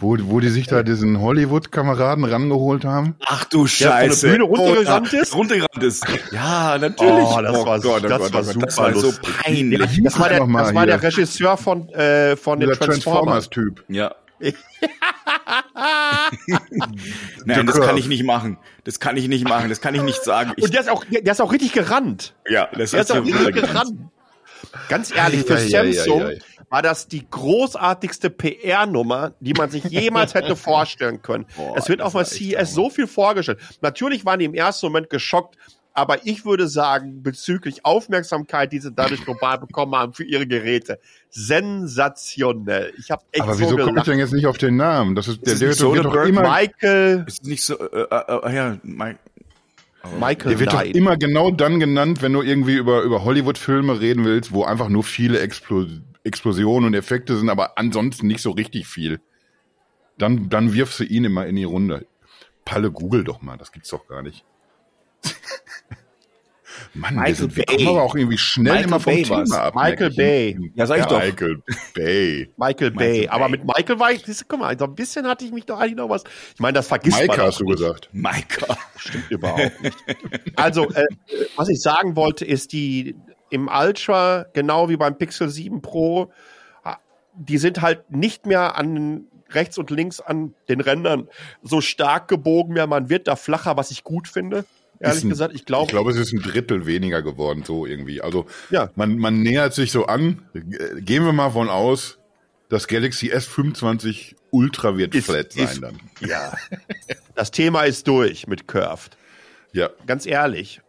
Speaker 3: Wo, wo die sich da diesen Hollywood-Kameraden rangeholt haben?
Speaker 1: Ach du Scheiße.
Speaker 2: Der Bühne runtergerannt ist?
Speaker 1: Runtergerannt ist. Ja, natürlich.
Speaker 2: Oh, das
Speaker 1: oh
Speaker 2: war,
Speaker 1: Gott,
Speaker 2: das
Speaker 1: Gott,
Speaker 2: war super
Speaker 1: das war so peinlich.
Speaker 2: Das war der, das war der Regisseur von, äh, von den Transformers-Typ.
Speaker 3: Transformers
Speaker 2: ja.
Speaker 1: Nein, das kann ich nicht machen. Das kann ich nicht machen. Das kann ich nicht sagen. Ich
Speaker 2: Und der ist auch, der ist auch richtig gerannt.
Speaker 1: ja, das
Speaker 2: Der ist auch richtig
Speaker 1: runtergerannt.
Speaker 2: gerannt. Ganz ehrlich, für
Speaker 3: ei,
Speaker 2: Samsung
Speaker 3: ei, ei.
Speaker 2: War das die großartigste PR-Nummer, die man sich jemals hätte vorstellen können.
Speaker 1: Boah,
Speaker 2: es wird auf der CES so viel vorgestellt. Natürlich waren die im ersten Moment geschockt, aber ich würde sagen, bezüglich Aufmerksamkeit, die sie dadurch global bekommen haben für ihre Geräte, sensationell. Ich habe echt
Speaker 3: Aber
Speaker 2: so
Speaker 3: wieso komme ich denn jetzt nicht auf den Namen? Das ist, der,
Speaker 1: es
Speaker 3: der,
Speaker 1: nicht
Speaker 3: wird, wird doch immer,
Speaker 2: Michael,
Speaker 1: Ist nicht so, äh, äh, äh, ja, Mike.
Speaker 2: Michael
Speaker 3: der wird doch
Speaker 2: Knight.
Speaker 3: immer genau dann genannt, wenn du irgendwie über, über Hollywood-Filme reden willst, wo einfach nur viele Explo Explosionen und Effekte sind, aber ansonsten nicht so richtig viel. Dann, dann wirfst du ihn immer in die Runde. Palle, google doch mal, das gibt's doch gar nicht. Mann, wir,
Speaker 1: Michael
Speaker 3: sind, wir
Speaker 1: Bay.
Speaker 3: kommen aber auch irgendwie schnell
Speaker 1: Michael
Speaker 3: immer vom
Speaker 1: Bay
Speaker 3: Thema ab.
Speaker 2: Michael. Bay.
Speaker 1: Ja, sag ich doch.
Speaker 3: Michael Bay.
Speaker 2: Michael Bay. Aber mit Michael war ich, guck mal, so ein bisschen hatte ich mich doch eigentlich noch was. Ich meine, das vergisst
Speaker 3: Mike
Speaker 2: man
Speaker 3: hast
Speaker 2: auch
Speaker 3: du
Speaker 2: nicht.
Speaker 3: gesagt.
Speaker 1: Micah.
Speaker 2: Stimmt überhaupt nicht. Also, äh, was ich sagen wollte, ist die im Ultra, genau wie beim Pixel 7 Pro, ah, die sind halt nicht mehr an rechts und links an den Rändern so stark gebogen mehr. Man wird da flacher, was ich gut finde. Ehrlich
Speaker 3: ein-
Speaker 2: gesagt, ich
Speaker 3: Ich
Speaker 2: glaube,
Speaker 3: glaube, es ist ein Drittel weniger geworden, so irgendwie. Also
Speaker 2: Ja.
Speaker 3: man, man nähert sich so an. Gehen wir mal von aus, das Galaxy S25 Ultra wird
Speaker 2: Ist-
Speaker 3: flat sein
Speaker 2: ist-
Speaker 3: dann.
Speaker 2: ja, das Thema ist durch mit Curved.
Speaker 3: Ja.
Speaker 2: Ganz ehrlich.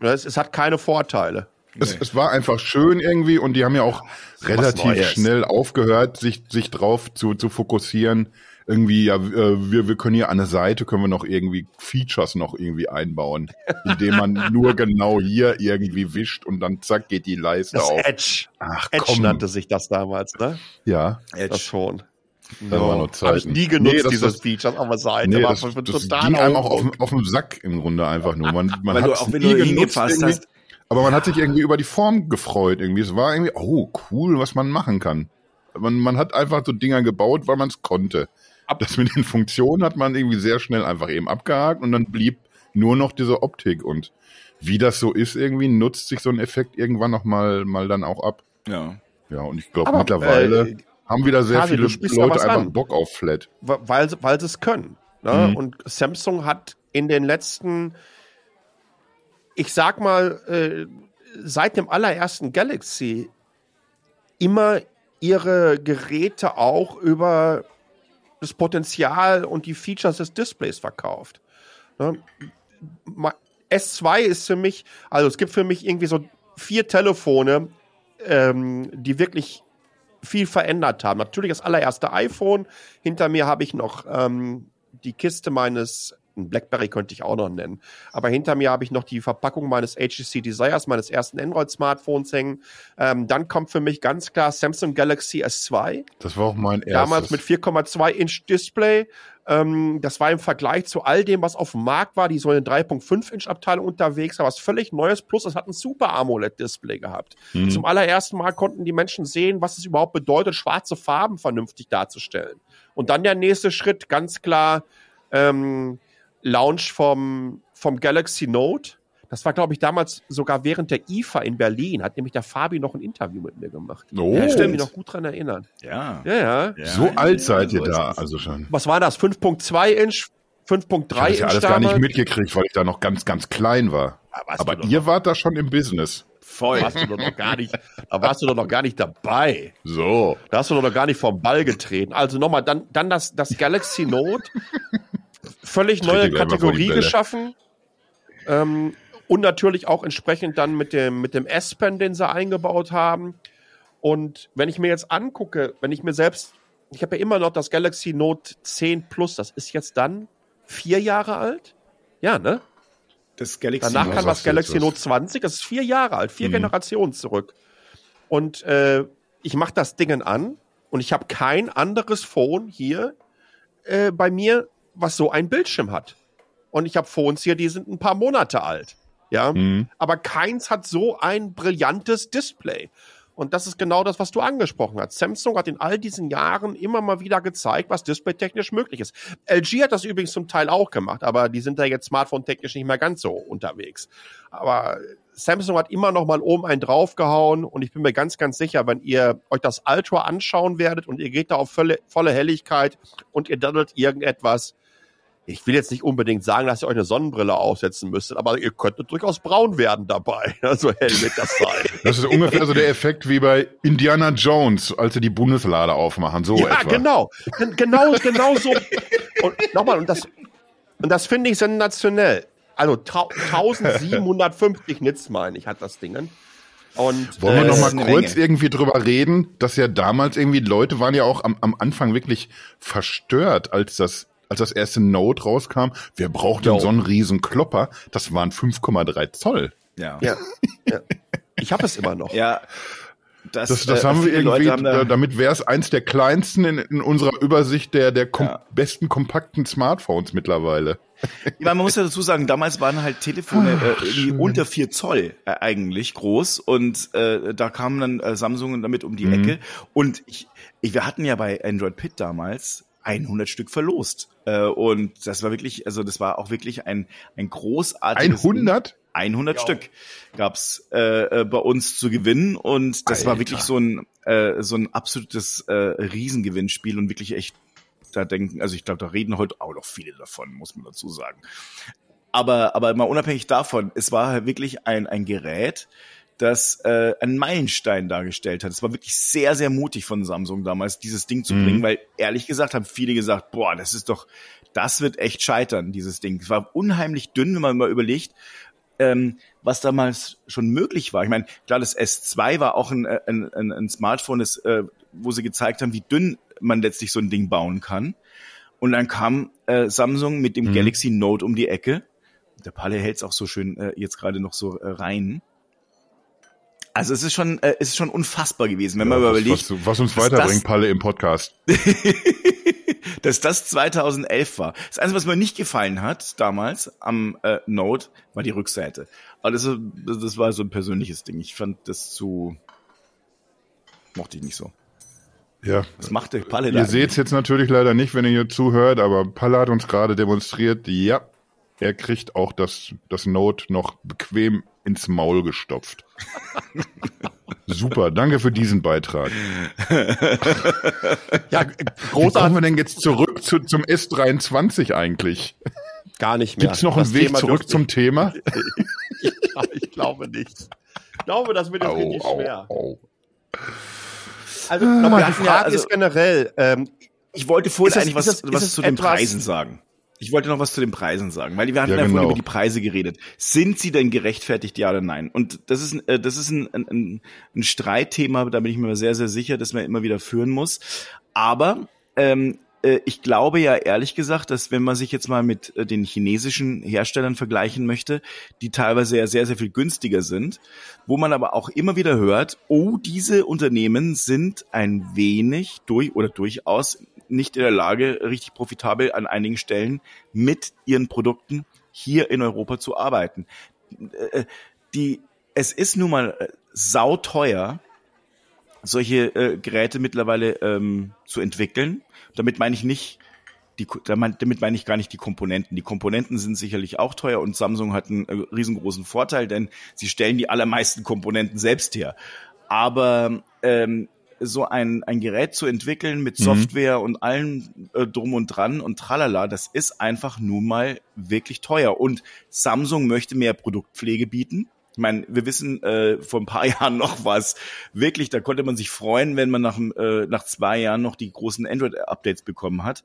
Speaker 2: Es, es hat keine Vorteile.
Speaker 3: Es, es war einfach schön irgendwie und die haben ja auch relativ schnell aufgehört, sich, sich drauf zu, zu fokussieren. Irgendwie, ja, äh, wir, wir können hier an der Seite, können wir noch irgendwie Features noch irgendwie einbauen, indem man nur genau hier irgendwie wischt und dann zack geht die Leiste
Speaker 2: Das
Speaker 3: auf.
Speaker 2: Edge.
Speaker 3: Ach
Speaker 2: Edge
Speaker 3: komm.
Speaker 2: nannte sich das damals, ne?
Speaker 3: Ja,
Speaker 2: Das schon.
Speaker 3: Das waren noch
Speaker 2: Habe ich
Speaker 3: Zeiten.
Speaker 2: nie genutzt,
Speaker 3: Nee, das-
Speaker 2: dieses
Speaker 3: das-
Speaker 2: Feature auf der Seite.
Speaker 3: Nee,
Speaker 2: war
Speaker 3: das,
Speaker 2: für
Speaker 3: das
Speaker 2: totaler
Speaker 3: ging einem auch auf, auf den Sack im Grunde einfach nur. Man, man
Speaker 1: Weil du auch wenn
Speaker 3: nie
Speaker 1: du
Speaker 3: genutzt
Speaker 1: hingefasst hast.
Speaker 3: Aber man hat sich irgendwie über die Form gefreut. Irgendwie. Es war irgendwie, oh, cool, was man machen kann. Man, man hat einfach so Dinger gebaut, weil man es konnte. Das mit den Funktionen hat man irgendwie sehr schnell einfach eben abgehakt und dann blieb nur noch diese Optik. Und wie das so ist, irgendwie nutzt sich so ein Effekt irgendwann noch mal, mal dann auch ab.
Speaker 1: Ja.
Speaker 3: Ja, und ich glaube mittlerweile
Speaker 2: äh,
Speaker 3: haben wieder sehr
Speaker 2: Kasi,
Speaker 3: viele Leute einfach
Speaker 2: an.
Speaker 3: Bock auf Flat.
Speaker 2: weil, sie- weil sie es können. Ne?
Speaker 3: Mhm.
Speaker 2: Und Samsung hat in den letzten, ich sag mal, äh, seit dem allerersten Galaxy immer ihre Geräte auch über das Potenzial und die Features des Displays verkauft. Ne? Ma- S2 ist für mich, also es gibt für mich irgendwie so vier Telefone, ähm, die wirklich viel verändert haben. Natürlich das allererste iPhone. Hinter mir habe ich noch ähm, die Kiste meines, ein Blackberry könnte ich auch noch nennen, aber hinter mir habe ich noch die Verpackung meines HTC Desires, meines ersten Android-Smartphones hängen. Ähm, dann kommt für mich ganz klar Samsung Galaxy S2.
Speaker 3: Das war auch mein erstes.
Speaker 2: Damals mit 4,2 Inch Display. Ähm, das war im Vergleich zu all dem, was auf dem Markt war, die so eine 3,5 Inch Abteilung unterwegs, war was völlig Neues. Plus, es hat ein Super AMOLED Display gehabt.
Speaker 3: Mhm.
Speaker 2: Zum allerersten Mal konnten die Menschen sehen, was es überhaupt bedeutet, schwarze Farben vernünftig darzustellen. Und dann der nächste Schritt, ganz klar, ähm, Launch vom, vom Galaxy Note. Das war, glaube ich, damals sogar während der IFA in Berlin, hat nämlich der Fabi noch ein Interview mit mir gemacht.
Speaker 3: Oh,
Speaker 2: Ich kann mich noch gut dran erinnern.
Speaker 1: Ja.
Speaker 2: Ja, ja.
Speaker 1: Ja,
Speaker 3: so
Speaker 1: ja,
Speaker 3: alt seid ihr da, also schon.
Speaker 2: Was war das? 5.2 Inch? 5.3
Speaker 3: Ich habe
Speaker 2: Inch
Speaker 3: ja alles gar nicht
Speaker 2: damals?
Speaker 3: mitgekriegt, weil ich da noch ganz, ganz klein war. Aber
Speaker 2: doch
Speaker 3: ihr wart da schon im Business.
Speaker 1: Voll.
Speaker 2: warst du doch noch gar nicht, da warst du doch noch gar nicht dabei.
Speaker 3: So.
Speaker 2: Da hast du doch noch gar nicht vom Ball getreten. Also nochmal, dann, dann das, das Galaxy Note. Völlig neue Kategorie geschaffen. Ähm, und natürlich auch entsprechend dann mit dem, mit dem S-Pen, den sie eingebaut haben. Und wenn ich mir jetzt angucke, wenn ich mir selbst, ich habe ja immer noch das Galaxy Note 10 Plus, das ist jetzt dann vier Jahre alt? Ja, ne?
Speaker 1: Das Galaxy
Speaker 2: Danach
Speaker 3: Note,
Speaker 2: kam das Galaxy
Speaker 3: was.
Speaker 2: Note 20, das ist vier Jahre alt, vier
Speaker 3: Mhm.
Speaker 2: Generationen zurück. Und äh, ich mache das Ding an und ich habe kein anderes Phone hier äh, bei mir, was so ein Bildschirm hat. Und ich habe Phones hier, die sind ein paar Monate alt. Ja,
Speaker 3: Mhm.
Speaker 2: aber keins hat so ein brillantes Display. Und das ist genau das, was du angesprochen hast. Samsung hat in all diesen Jahren immer mal wieder gezeigt, was displaytechnisch möglich ist. LG hat das übrigens zum Teil auch gemacht, aber die sind da jetzt smartphone-technisch nicht mehr ganz so unterwegs. Aber Samsung hat immer noch mal oben einen draufgehauen und ich bin mir ganz, ganz sicher, wenn ihr euch das Ultra anschauen werdet und ihr geht da auf volle, volle Helligkeit und ihr daddelt irgendetwas, ich will jetzt nicht unbedingt sagen, dass ihr euch eine Sonnenbrille aufsetzen müsstet, aber ihr könntet durchaus braun werden dabei. Also hell wird das sein.
Speaker 3: Das ist ungefähr so der Effekt wie bei Indiana Jones, als sie die Bundeslade aufmachen. So
Speaker 2: ja,
Speaker 3: etwa.
Speaker 2: genau. Genau, genau so. Und nochmal, und das, und das finde ich sensationell. Also 1750 Nits, meine ich, hat das Ding.
Speaker 3: Und, Wollen wir äh, noch mal kurz Menge. irgendwie drüber reden, dass ja damals irgendwie Leute waren ja auch am, am Anfang wirklich verstört, als das als das erste Note rauskam, wer braucht denn so einen riesen Klopper? Das waren 5,3 Zoll.
Speaker 2: Ja. ja. ja. Ich habe es immer noch.
Speaker 1: Ja.
Speaker 3: Das, das, das äh, haben wir irgendwie, haben da damit wäre es eins der kleinsten in, in, unserer Übersicht der, der kom ja. besten kompakten Smartphones mittlerweile.
Speaker 1: Ich meine, man muss ja dazu sagen, damals waren halt Telefone äh, irgendwie unter vier Zoll äh, eigentlich groß und äh, da kamen dann äh, Samsung damit um die mhm. Ecke und ich, ich, wir hatten ja bei Android Pit damals 100 Stück verlost. Äh, und das war wirklich, also das war auch wirklich ein, ein großartiges...
Speaker 3: 100?
Speaker 1: 100 ja. Stück gab's äh, äh, bei uns zu gewinnen und das Alter. war wirklich so ein äh, so ein absolutes äh, Riesengewinnspiel und wirklich echt da denken, also ich glaube, da reden heute auch noch viele davon, muss man dazu sagen. Aber aber mal unabhängig davon, es war halt wirklich ein ein Gerät, das äh, einen Meilenstein dargestellt hat. Es war wirklich sehr, sehr mutig von Samsung damals, dieses Ding zu mhm. bringen, weil ehrlich gesagt haben viele gesagt, boah, das ist doch, das wird echt scheitern, dieses Ding. Es war unheimlich dünn, wenn man mal überlegt, ähm, was damals schon möglich war. Ich meine, klar, das S2 war auch ein, ein, ein, ein Smartphone, das, äh, wo sie gezeigt haben, wie dünn man letztlich so ein Ding bauen kann. Und dann kam äh, Samsung mit dem mhm. Galaxy Note um die Ecke. Der Palle hält es auch so schön äh, jetzt gerade noch so äh, rein. Also es ist schon, äh, es ist schon unfassbar gewesen, wenn ja, man überlegt.
Speaker 3: Was, was uns weiterbringt, Palle, im Podcast.
Speaker 1: dass das 2011 war. Das Einzige, was mir nicht gefallen hat damals am äh, Note, war die Rückseite. Aber das, das war so ein persönliches Ding. Ich fand das zu... Mochte ich nicht so.
Speaker 3: Ja.
Speaker 1: Was macht der Palle da?
Speaker 3: Ihr seht es jetzt natürlich leider nicht, wenn ihr hier zuhört, aber Palle hat uns gerade demonstriert, ja, er kriegt auch das, das Note noch bequem ins Maul gestopft. Super, danke für diesen Beitrag. ja, großartig. Wie kommen wir denn jetzt zurück zu, zum S23 eigentlich?
Speaker 2: Gar nicht mehr.
Speaker 3: Gibt es noch einen Weg Thema zurück zum Thema?
Speaker 2: ich, ich, glaube nicht. Ich glaube, das wird jetzt au, richtig au, schwer. Au. Also nochmal, die Frage ja, also, ist generell. Ähm,
Speaker 1: ich wollte vorhin eigentlich was, das, was zu den Preisen sagen. Ich wollte noch was zu den Preisen sagen, weil wir hatten ja, genau. vorhin über die Preise geredet. Sind sie denn gerechtfertigt, ja oder nein? Und das ist, äh, das ist ein, ein, ein Streitthema, da bin ich mir sehr, sehr sicher, dass man immer wieder führen muss. Aber ähm, äh, ich glaube ja ehrlich gesagt, dass wenn man sich jetzt mal mit äh, den chinesischen Herstellern vergleichen möchte, die teilweise ja sehr, sehr viel günstiger sind, wo man aber auch immer wieder hört, oh, diese Unternehmen sind ein wenig durch oder durchaus nicht in der Lage, richtig profitabel an einigen Stellen mit ihren Produkten hier in Europa zu arbeiten. Äh, die, es ist nun mal äh, sauteuer, solche äh, Geräte mittlerweile ähm, zu entwickeln. Damit meine ich nicht, die, damit meine ich gar nicht die Komponenten. Die Komponenten sind sicherlich auch teuer und Samsung hat einen äh, riesengroßen Vorteil, denn sie stellen die allermeisten Komponenten selbst her. Aber ähm, so ein, ein Gerät zu entwickeln mit mhm. Software mhm. und allem äh, drum und dran und tralala, das ist einfach nun mal wirklich teuer. Und Samsung möchte mehr Produktpflege bieten. Ich meine, wir wissen äh, vor ein paar Jahren noch was. Wirklich, da konnte man sich freuen, wenn man nach, äh, nach zwei Jahren noch die großen Android-Updates bekommen hat.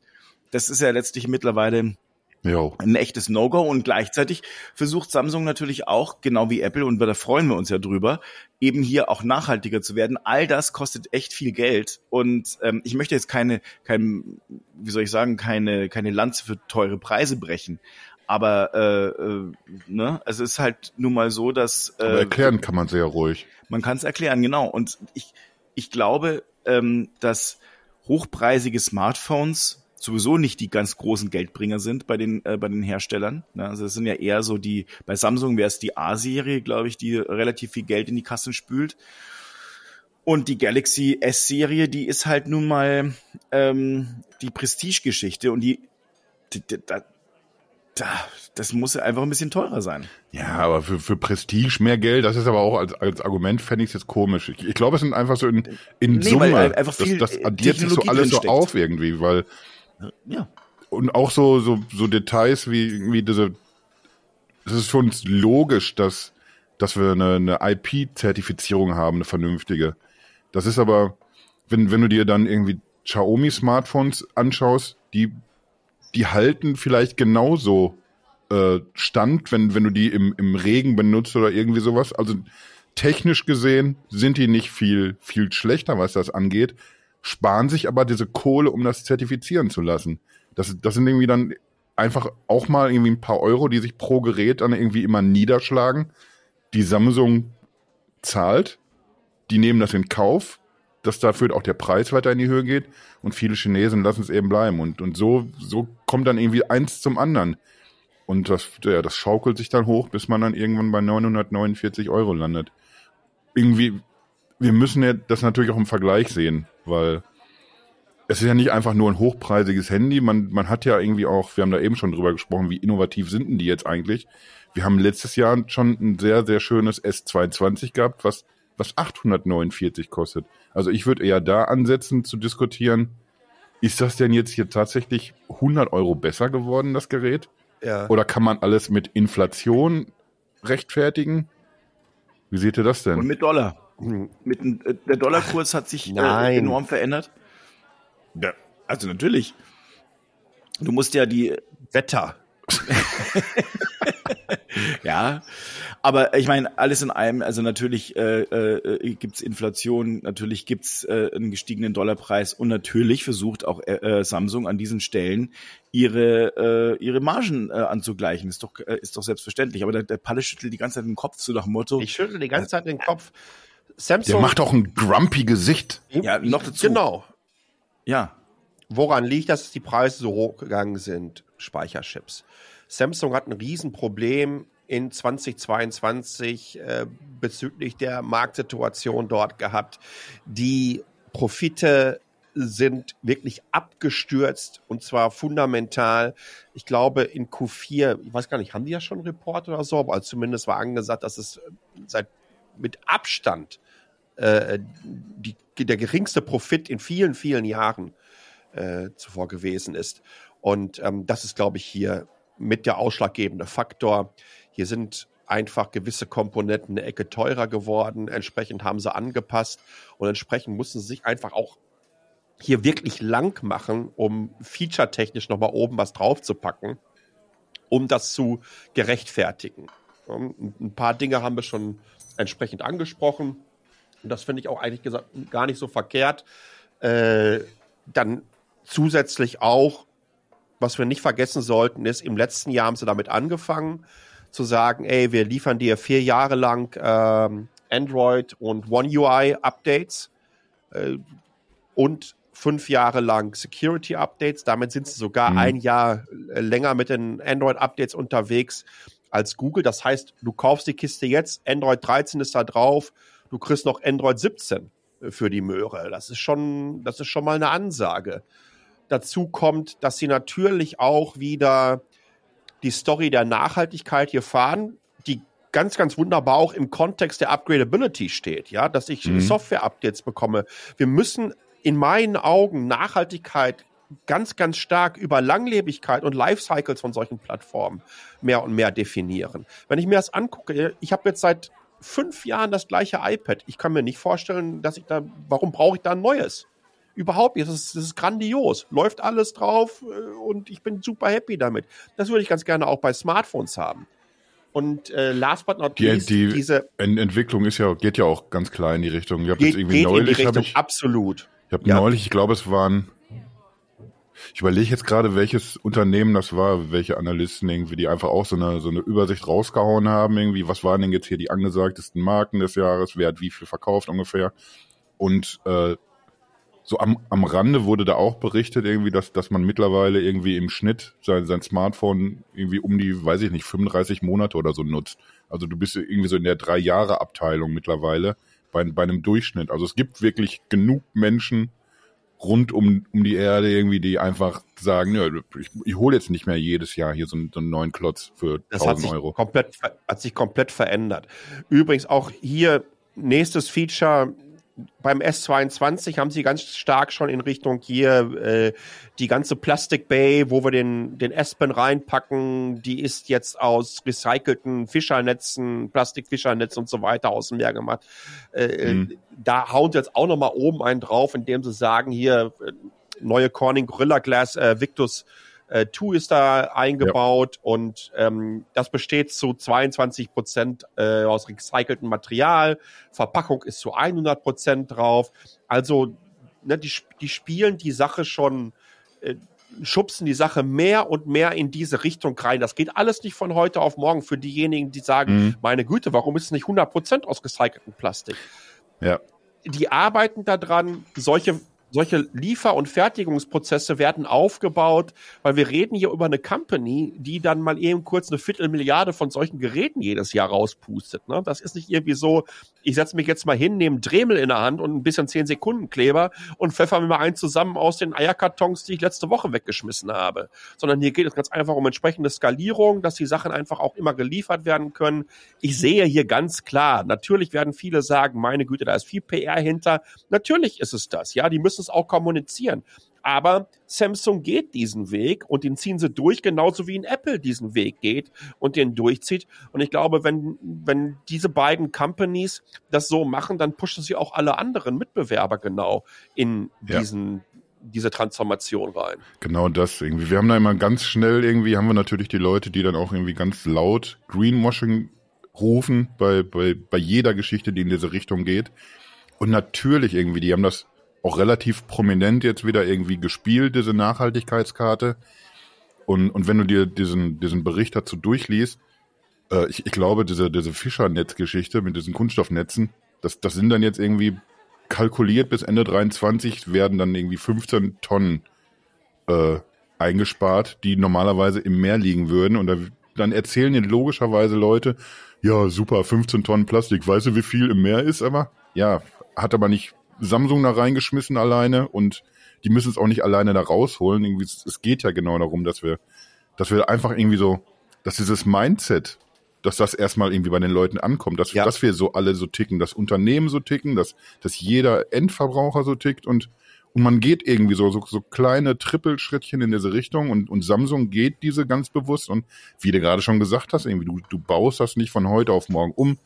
Speaker 1: Das ist ja letztlich mittlerweile Jo. Ein echtes No-Go und gleichzeitig versucht Samsung natürlich auch, genau wie Apple, und da freuen wir uns ja drüber, eben hier auch nachhaltiger zu werden. All das kostet echt viel Geld und ähm, ich möchte jetzt keine, kein, wie soll ich sagen, keine, keine Lanze für teure Preise brechen. Aber äh, äh, ne, es ist halt nun mal so, dass
Speaker 3: äh, Aber erklären kann man sehr ruhig.
Speaker 1: Man kann es erklären, genau. Und ich, ich glaube, ähm, dass hochpreisige Smartphones sowieso nicht die ganz großen Geldbringer sind bei den äh, bei den Herstellern. Ne? Also das sind ja eher so die bei Samsung wäre es die A-Serie, glaube ich, die relativ viel Geld in die Kassen spült. Und die Galaxy S-Serie, die ist halt nun mal ähm, die Prestige-Geschichte und die, die, die da, da, das muss einfach ein bisschen teurer sein.
Speaker 3: Ja, aber für, für Prestige mehr Geld, das ist aber auch als, als Argument, fände ich es jetzt komisch. Ich, ich glaube, es sind einfach so in, in nee, Summe, einfach viel das, das addiert sich so alles so auf irgendwie, weil ja. Und auch so, so, so Details wie, wie diese, es ist für uns logisch, dass, dass wir eine, eine IP-Zertifizierung haben, eine vernünftige. Das ist aber, wenn, wenn du dir dann irgendwie Xiaomi-Smartphones anschaust, die, die halten vielleicht genauso äh, stand, wenn, wenn du die im, im Regen benutzt oder irgendwie sowas. Also technisch gesehen sind die nicht viel, viel schlechter, was das angeht, sparen sich aber diese Kohle, um das zertifizieren zu lassen. Das, das sind irgendwie dann einfach auch mal irgendwie ein paar Euro, die sich pro Gerät dann irgendwie immer niederschlagen. Die Samsung zahlt, die nehmen das in Kauf, dass dafür auch der Preis weiter in die Höhe geht und viele Chinesen lassen es eben bleiben und, und so, so kommt dann irgendwie eins zum anderen. Und das, ja, das schaukelt sich dann hoch, bis man dann irgendwann bei 949 Euro landet. Irgendwie, wir müssen ja das natürlich auch im Vergleich sehen, weil es ist ja nicht einfach nur ein hochpreisiges Handy. Man, man hat ja irgendwie auch, wir haben da eben schon drüber gesprochen, wie innovativ sind denn die jetzt eigentlich? Wir haben letztes Jahr schon ein sehr, sehr schönes S22 gehabt, was, was 849 kostet. Also ich würde eher da ansetzen zu diskutieren, ist das denn jetzt hier tatsächlich 100 Euro besser geworden, das Gerät? Ja. Oder kann man alles mit Inflation rechtfertigen? Wie seht ihr das denn?
Speaker 1: Und mit Dollar. Mit, äh, der Dollarkurs hat sich äh, enorm verändert. Ja, also natürlich. Du musst ja die
Speaker 2: Wetter.
Speaker 1: ja, aber ich meine, alles in allem, also natürlich äh, äh, gibt Inflation, natürlich gibt's äh, einen gestiegenen Dollarpreis und natürlich versucht auch äh, äh, Samsung an diesen Stellen ihre äh, ihre Margen äh, anzugleichen. Ist doch äh, ist doch selbstverständlich. Aber der, der Palle schüttelt die ganze Zeit den Kopf so nach dem Motto.
Speaker 2: Ich schüttel die ganze Zeit den Kopf.
Speaker 3: Samsung. Der macht auch ein grumpy Gesicht.
Speaker 1: Ja, noch dazu.
Speaker 2: Genau.
Speaker 1: Ja.
Speaker 2: Woran liegt, dass die Preise so hoch gegangen sind? Speicherchips. Samsung hat ein Riesenproblem in 2022 äh, bezüglich der Marktsituation dort gehabt. Die Profite sind wirklich abgestürzt und zwar fundamental. Ich glaube in Q4, ich weiß gar nicht, haben die ja schon einen Report oder so, aber zumindest war angesagt, dass es seit mit Abstand äh, die, der geringste Profit in vielen, vielen Jahren äh, zuvor gewesen ist. Und ähm, das ist, glaube ich, hier mit der ausschlaggebende Faktor. Hier sind einfach gewisse Komponenten eine Ecke teurer geworden. Entsprechend haben sie angepasst und entsprechend mussten sie sich einfach auch hier wirklich lang machen, um featuretechnisch nochmal oben was draufzupacken, um das zu gerechtfertigen. Ein paar Dinge haben wir schon entsprechend angesprochen. Und das finde ich auch eigentlich gesagt gar nicht so verkehrt. Äh, dann zusätzlich auch, was wir nicht vergessen sollten, ist, im letzten Jahr haben sie damit angefangen, zu sagen, ey, wir liefern dir vier Jahre lang ähm, Android und One UI Updates äh, und fünf Jahre lang Security Updates. Damit sind sie sogar mhm. ein Jahr länger mit den Android Updates unterwegs als Google. Das heißt, du kaufst die Kiste jetzt, Android 13 ist da drauf, du kriegst noch Android 17 äh, für die Möhre. Das ist schon, das ist schon mal eine Ansage. Dazu kommt, dass sie natürlich auch wieder die Story der Nachhaltigkeit hier fahren, die ganz, ganz wunderbar auch im Kontext der Upgradability steht, ja, dass ich mhm. Software-Updates bekomme. Wir müssen in meinen Augen Nachhaltigkeit ganz, ganz stark über Langlebigkeit und Lifecycles von solchen Plattformen mehr und mehr definieren. Wenn ich mir das angucke, ich habe jetzt seit fünf Jahren das gleiche iPad. Ich kann mir nicht vorstellen, dass ich da, warum brauche ich da ein neues? Überhaupt nicht. Das ist, das ist grandios. Läuft alles drauf äh, und ich bin super happy damit. Das würde ich ganz gerne auch bei Smartphones haben. Und äh, last but not
Speaker 3: least, die, die diese Entwicklung ist ja, geht ja auch ganz klar in die Richtung. Ich habe jetzt irgendwie
Speaker 2: geht
Speaker 3: neulich,
Speaker 2: in die Richtung,
Speaker 3: ich,
Speaker 2: absolut.
Speaker 3: Ich habe ja. neulich, ich glaube, es waren ich überlege jetzt gerade, welches Unternehmen das war, welche Analysten irgendwie, die einfach auch so eine, so eine Übersicht rausgehauen haben, irgendwie, was waren denn jetzt hier die angesagtesten Marken des Jahres, wer hat wie viel verkauft ungefähr. Und äh, so am, am Rande wurde da auch berichtet, irgendwie, dass, dass man mittlerweile irgendwie im Schnitt sein, sein Smartphone irgendwie um die, weiß ich nicht, 35 Monate oder so nutzt. Also du bist irgendwie so in der drei Jahre Abteilung mittlerweile bei, bei einem Durchschnitt. Also es gibt wirklich genug Menschen rund um, um die Erde irgendwie, die einfach sagen, ja, ich, ich hole jetzt nicht mehr jedes Jahr hier so einen, so einen neuen Klotz für
Speaker 2: das
Speaker 3: 1000
Speaker 2: hat sich
Speaker 3: Euro.
Speaker 2: Komplett, hat sich komplett verändert. Übrigens auch hier nächstes Feature, beim S22 haben sie ganz stark schon in Richtung hier äh, die ganze Plastic Bay, wo wir den, den Aspen reinpacken, die ist jetzt aus recycelten Fischernetzen, Plastikfischernetz und so weiter aus dem Meer gemacht. Äh, mhm. Da hauen sie jetzt auch nochmal oben einen drauf, indem sie sagen, hier äh, neue Corning Gorilla Glass äh, Victus äh, 2 ist da eingebaut ja. und ähm, das besteht zu 22 Prozent äh, aus recyceltem Material. Verpackung ist zu 100 Prozent drauf. Also ne, die, die spielen die Sache schon, äh, schubsen die Sache mehr und mehr in diese Richtung rein. Das geht alles nicht von heute auf morgen für diejenigen, die sagen, mhm. meine Güte, warum ist es nicht 100 Prozent aus recyceltem Plastik?
Speaker 3: Ja.
Speaker 2: Die arbeiten daran, solche solche Liefer- und Fertigungsprozesse werden aufgebaut, weil wir reden hier über eine Company, die dann mal eben kurz eine Viertelmilliarde von solchen Geräten jedes Jahr rauspustet. Ne? Das ist nicht irgendwie so, ich setze mich jetzt mal hin, nehme Dremel in der Hand und ein bisschen 10 Sekunden Kleber und pfeffer mir mal einen zusammen aus den Eierkartons, die ich letzte Woche weggeschmissen habe. Sondern hier geht es ganz einfach um entsprechende Skalierung, dass die Sachen einfach auch immer geliefert werden können. Ich sehe hier ganz klar, natürlich werden viele sagen, meine Güte, da ist viel PR hinter. Natürlich ist es das, ja, die müssen es auch kommunizieren. Aber Samsung geht diesen Weg und den ziehen sie durch, genauso wie in Apple diesen Weg geht und den durchzieht. Und ich glaube, wenn, wenn diese beiden Companies das so machen, dann pushen sie auch alle anderen Mitbewerber genau in diesen, ja diese Transformation rein.
Speaker 3: Genau das irgendwie. Wir haben da immer ganz schnell irgendwie, haben wir natürlich die Leute, die dann auch irgendwie ganz laut Greenwashing rufen bei, bei, bei jeder Geschichte, die in diese Richtung geht. Und natürlich irgendwie, die haben das auch relativ prominent jetzt wieder irgendwie gespielt, diese Nachhaltigkeitskarte. Und, und wenn du dir diesen, diesen Bericht dazu durchliest, äh, ich, ich glaube, diese, diese Fischernetzgeschichte mit diesen Kunststoffnetzen, das, das sind dann jetzt irgendwie kalkuliert bis Ende 23 werden dann irgendwie 15 Tonnen äh, eingespart, die normalerweise im Meer liegen würden. Und da, dann erzählen dir logischerweise Leute, ja, super, 15 Tonnen Plastik, weißt du, wie viel im Meer ist, aber? Ja, hat aber nicht Samsung da reingeschmissen alleine und die müssen es auch nicht alleine da rausholen. Irgendwie, es geht ja genau darum, dass wir, dass wir einfach irgendwie so, dass dieses Mindset, dass das erstmal irgendwie bei den Leuten ankommt, dass, ja. dass wir so alle so ticken, dass Unternehmen so ticken, dass, dass jeder Endverbraucher so tickt und, und man geht irgendwie so, so, so kleine Trippelschrittchen in diese Richtung und, und Samsung geht diese ganz bewusst und wie du gerade schon gesagt hast, irgendwie, du, du baust das nicht von heute auf morgen um,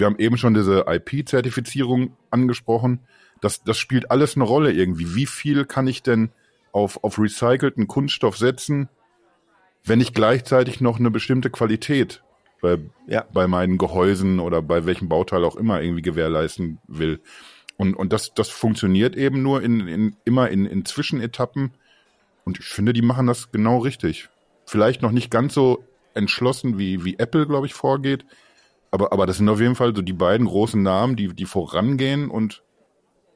Speaker 3: wir haben eben schon diese IP-Zertifizierung angesprochen. Das, das spielt alles eine Rolle irgendwie. Wie viel kann ich denn auf, auf recycelten Kunststoff setzen, wenn ich gleichzeitig noch eine bestimmte Qualität bei, ja. bei meinen Gehäusen oder bei welchem Bauteil auch immer irgendwie gewährleisten will. Und, und das, das funktioniert eben nur in, in, immer in, in Zwischenetappen. Und ich finde, die machen das genau richtig. Vielleicht noch nicht ganz so entschlossen, wie, wie Apple, glaube ich, vorgeht aber, aber das sind auf jeden Fall so die beiden großen Namen, die, die vorangehen und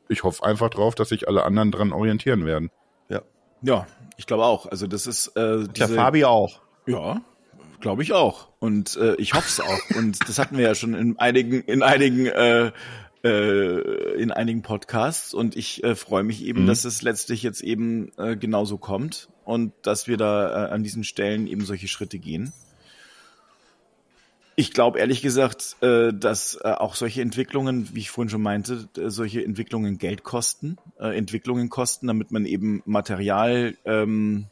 Speaker 3: ich hoffe einfach drauf, dass sich alle anderen dran orientieren werden.
Speaker 1: Ja. Ja, ich glaube auch. Also das ist äh,
Speaker 2: diese, Der Fabi auch.
Speaker 1: Ja, glaube ich auch. Und äh, ich hoffe es auch. Und das hatten wir ja schon in einigen, in einigen äh, äh, in einigen Podcasts und ich äh, freue mich eben, mhm. dass es letztlich jetzt eben äh, genauso kommt und dass wir da äh, an diesen Stellen eben solche Schritte gehen. Ich glaube ehrlich gesagt, äh, dass äh, auch solche Entwicklungen, wie ich vorhin schon meinte, äh, solche Entwicklungen Geld kosten, Entwicklungen kosten, damit man eben Material ähm,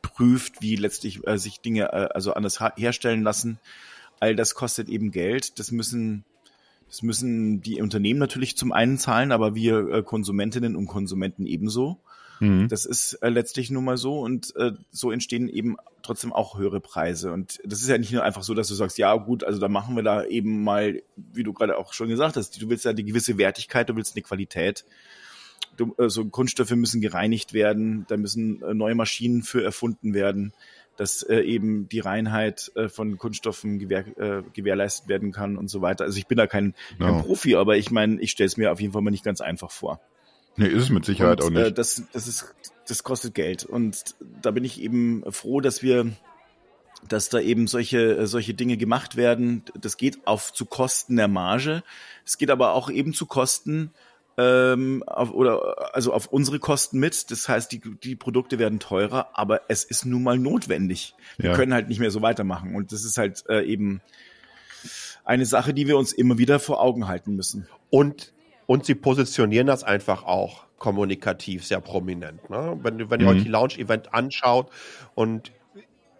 Speaker 1: prüft, wie letztlich sich Dinge also anders herstellen lassen. All das kostet eben Geld. Das müssen das müssen die Unternehmen natürlich zum einen zahlen, aber wir Konsumentinnen und Konsumenten ebenso. Mhm. Das ist äh, letztlich nun mal so und äh, so entstehen eben trotzdem auch höhere Preise. Und das ist ja nicht nur einfach so, dass du sagst, ja gut, also da machen wir da eben mal, wie du gerade auch schon gesagt hast, du willst ja die gewisse Wertigkeit, du willst eine Qualität. Du, also Kunststoffe müssen gereinigt werden, da müssen äh, neue Maschinen für erfunden werden, dass äh, eben die Reinheit äh, von Kunststoffen gewähr, äh, gewährleistet werden kann und so weiter. Also ich bin da kein, no. kein Profi, aber ich meine, ich stelle es mir auf jeden Fall mal nicht ganz einfach vor.
Speaker 3: Nee, ist es mit Sicherheit
Speaker 1: und,
Speaker 3: auch nicht.
Speaker 1: Äh, das, das, ist, das kostet Geld. Und da bin ich eben froh, dass wir dass da eben solche, äh, solche Dinge gemacht werden. Das geht auf zu Kosten der Marge. Es geht aber auch eben zu Kosten ähm, auf, oder also auf unsere Kosten mit. Das heißt, die, die Produkte werden teurer, aber es ist nun mal notwendig. Wir ja. können halt nicht mehr so weitermachen. Und das ist halt äh, eben eine Sache, die wir uns immer wieder vor Augen halten müssen.
Speaker 2: Und, und sie positionieren das einfach auch kommunikativ sehr prominent. Ne? Wenn, wenn ihr mhm. euch die Launch-Event anschaut und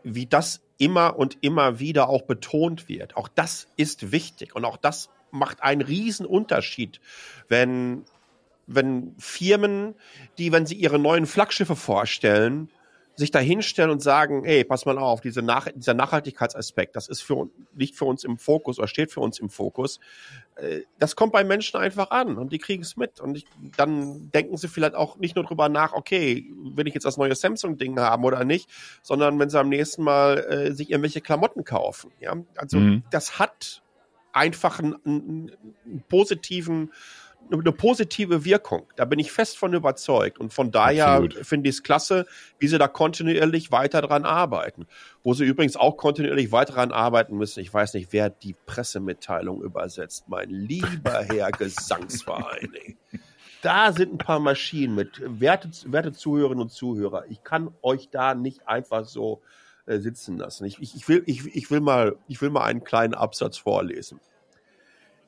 Speaker 2: wie das immer und immer wieder auch betont wird. Auch das ist wichtig und auch das macht einen riesen Unterschied, wenn, wenn Firmen, die, wenn sie ihre neuen Flaggschiffe vorstellen, sich da hinstellen und sagen, hey, pass mal auf, diese Nach dieser Nachhaltigkeitsaspekt, das ist für, liegt für uns im Fokus oder steht für uns im Fokus. Äh, das kommt bei Menschen einfach an und die kriegen es mit. Und ich, dann denken sie vielleicht auch nicht nur drüber nach, okay, will ich jetzt das neue Samsung-Ding haben oder nicht, sondern wenn sie am nächsten Mal äh, sich irgendwelche Klamotten kaufen. Ja? Also mhm. das hat einfach einen, einen positiven eine positive Wirkung. Da bin ich fest von überzeugt. Und von daher finde ich es klasse, wie sie da kontinuierlich weiter dran arbeiten. Wo sie übrigens auch kontinuierlich weiter dran arbeiten müssen. Ich weiß nicht, wer die Pressemitteilung übersetzt. Mein lieber Herr Gesangsverein. Da sind ein paar Maschinen mit. Werte, werte Zuhörerinnen und Zuhörer, ich kann euch da nicht einfach so äh, sitzen lassen. Ich, ich, ich, will, ich, ich, will mal, ich will mal einen kleinen Absatz vorlesen.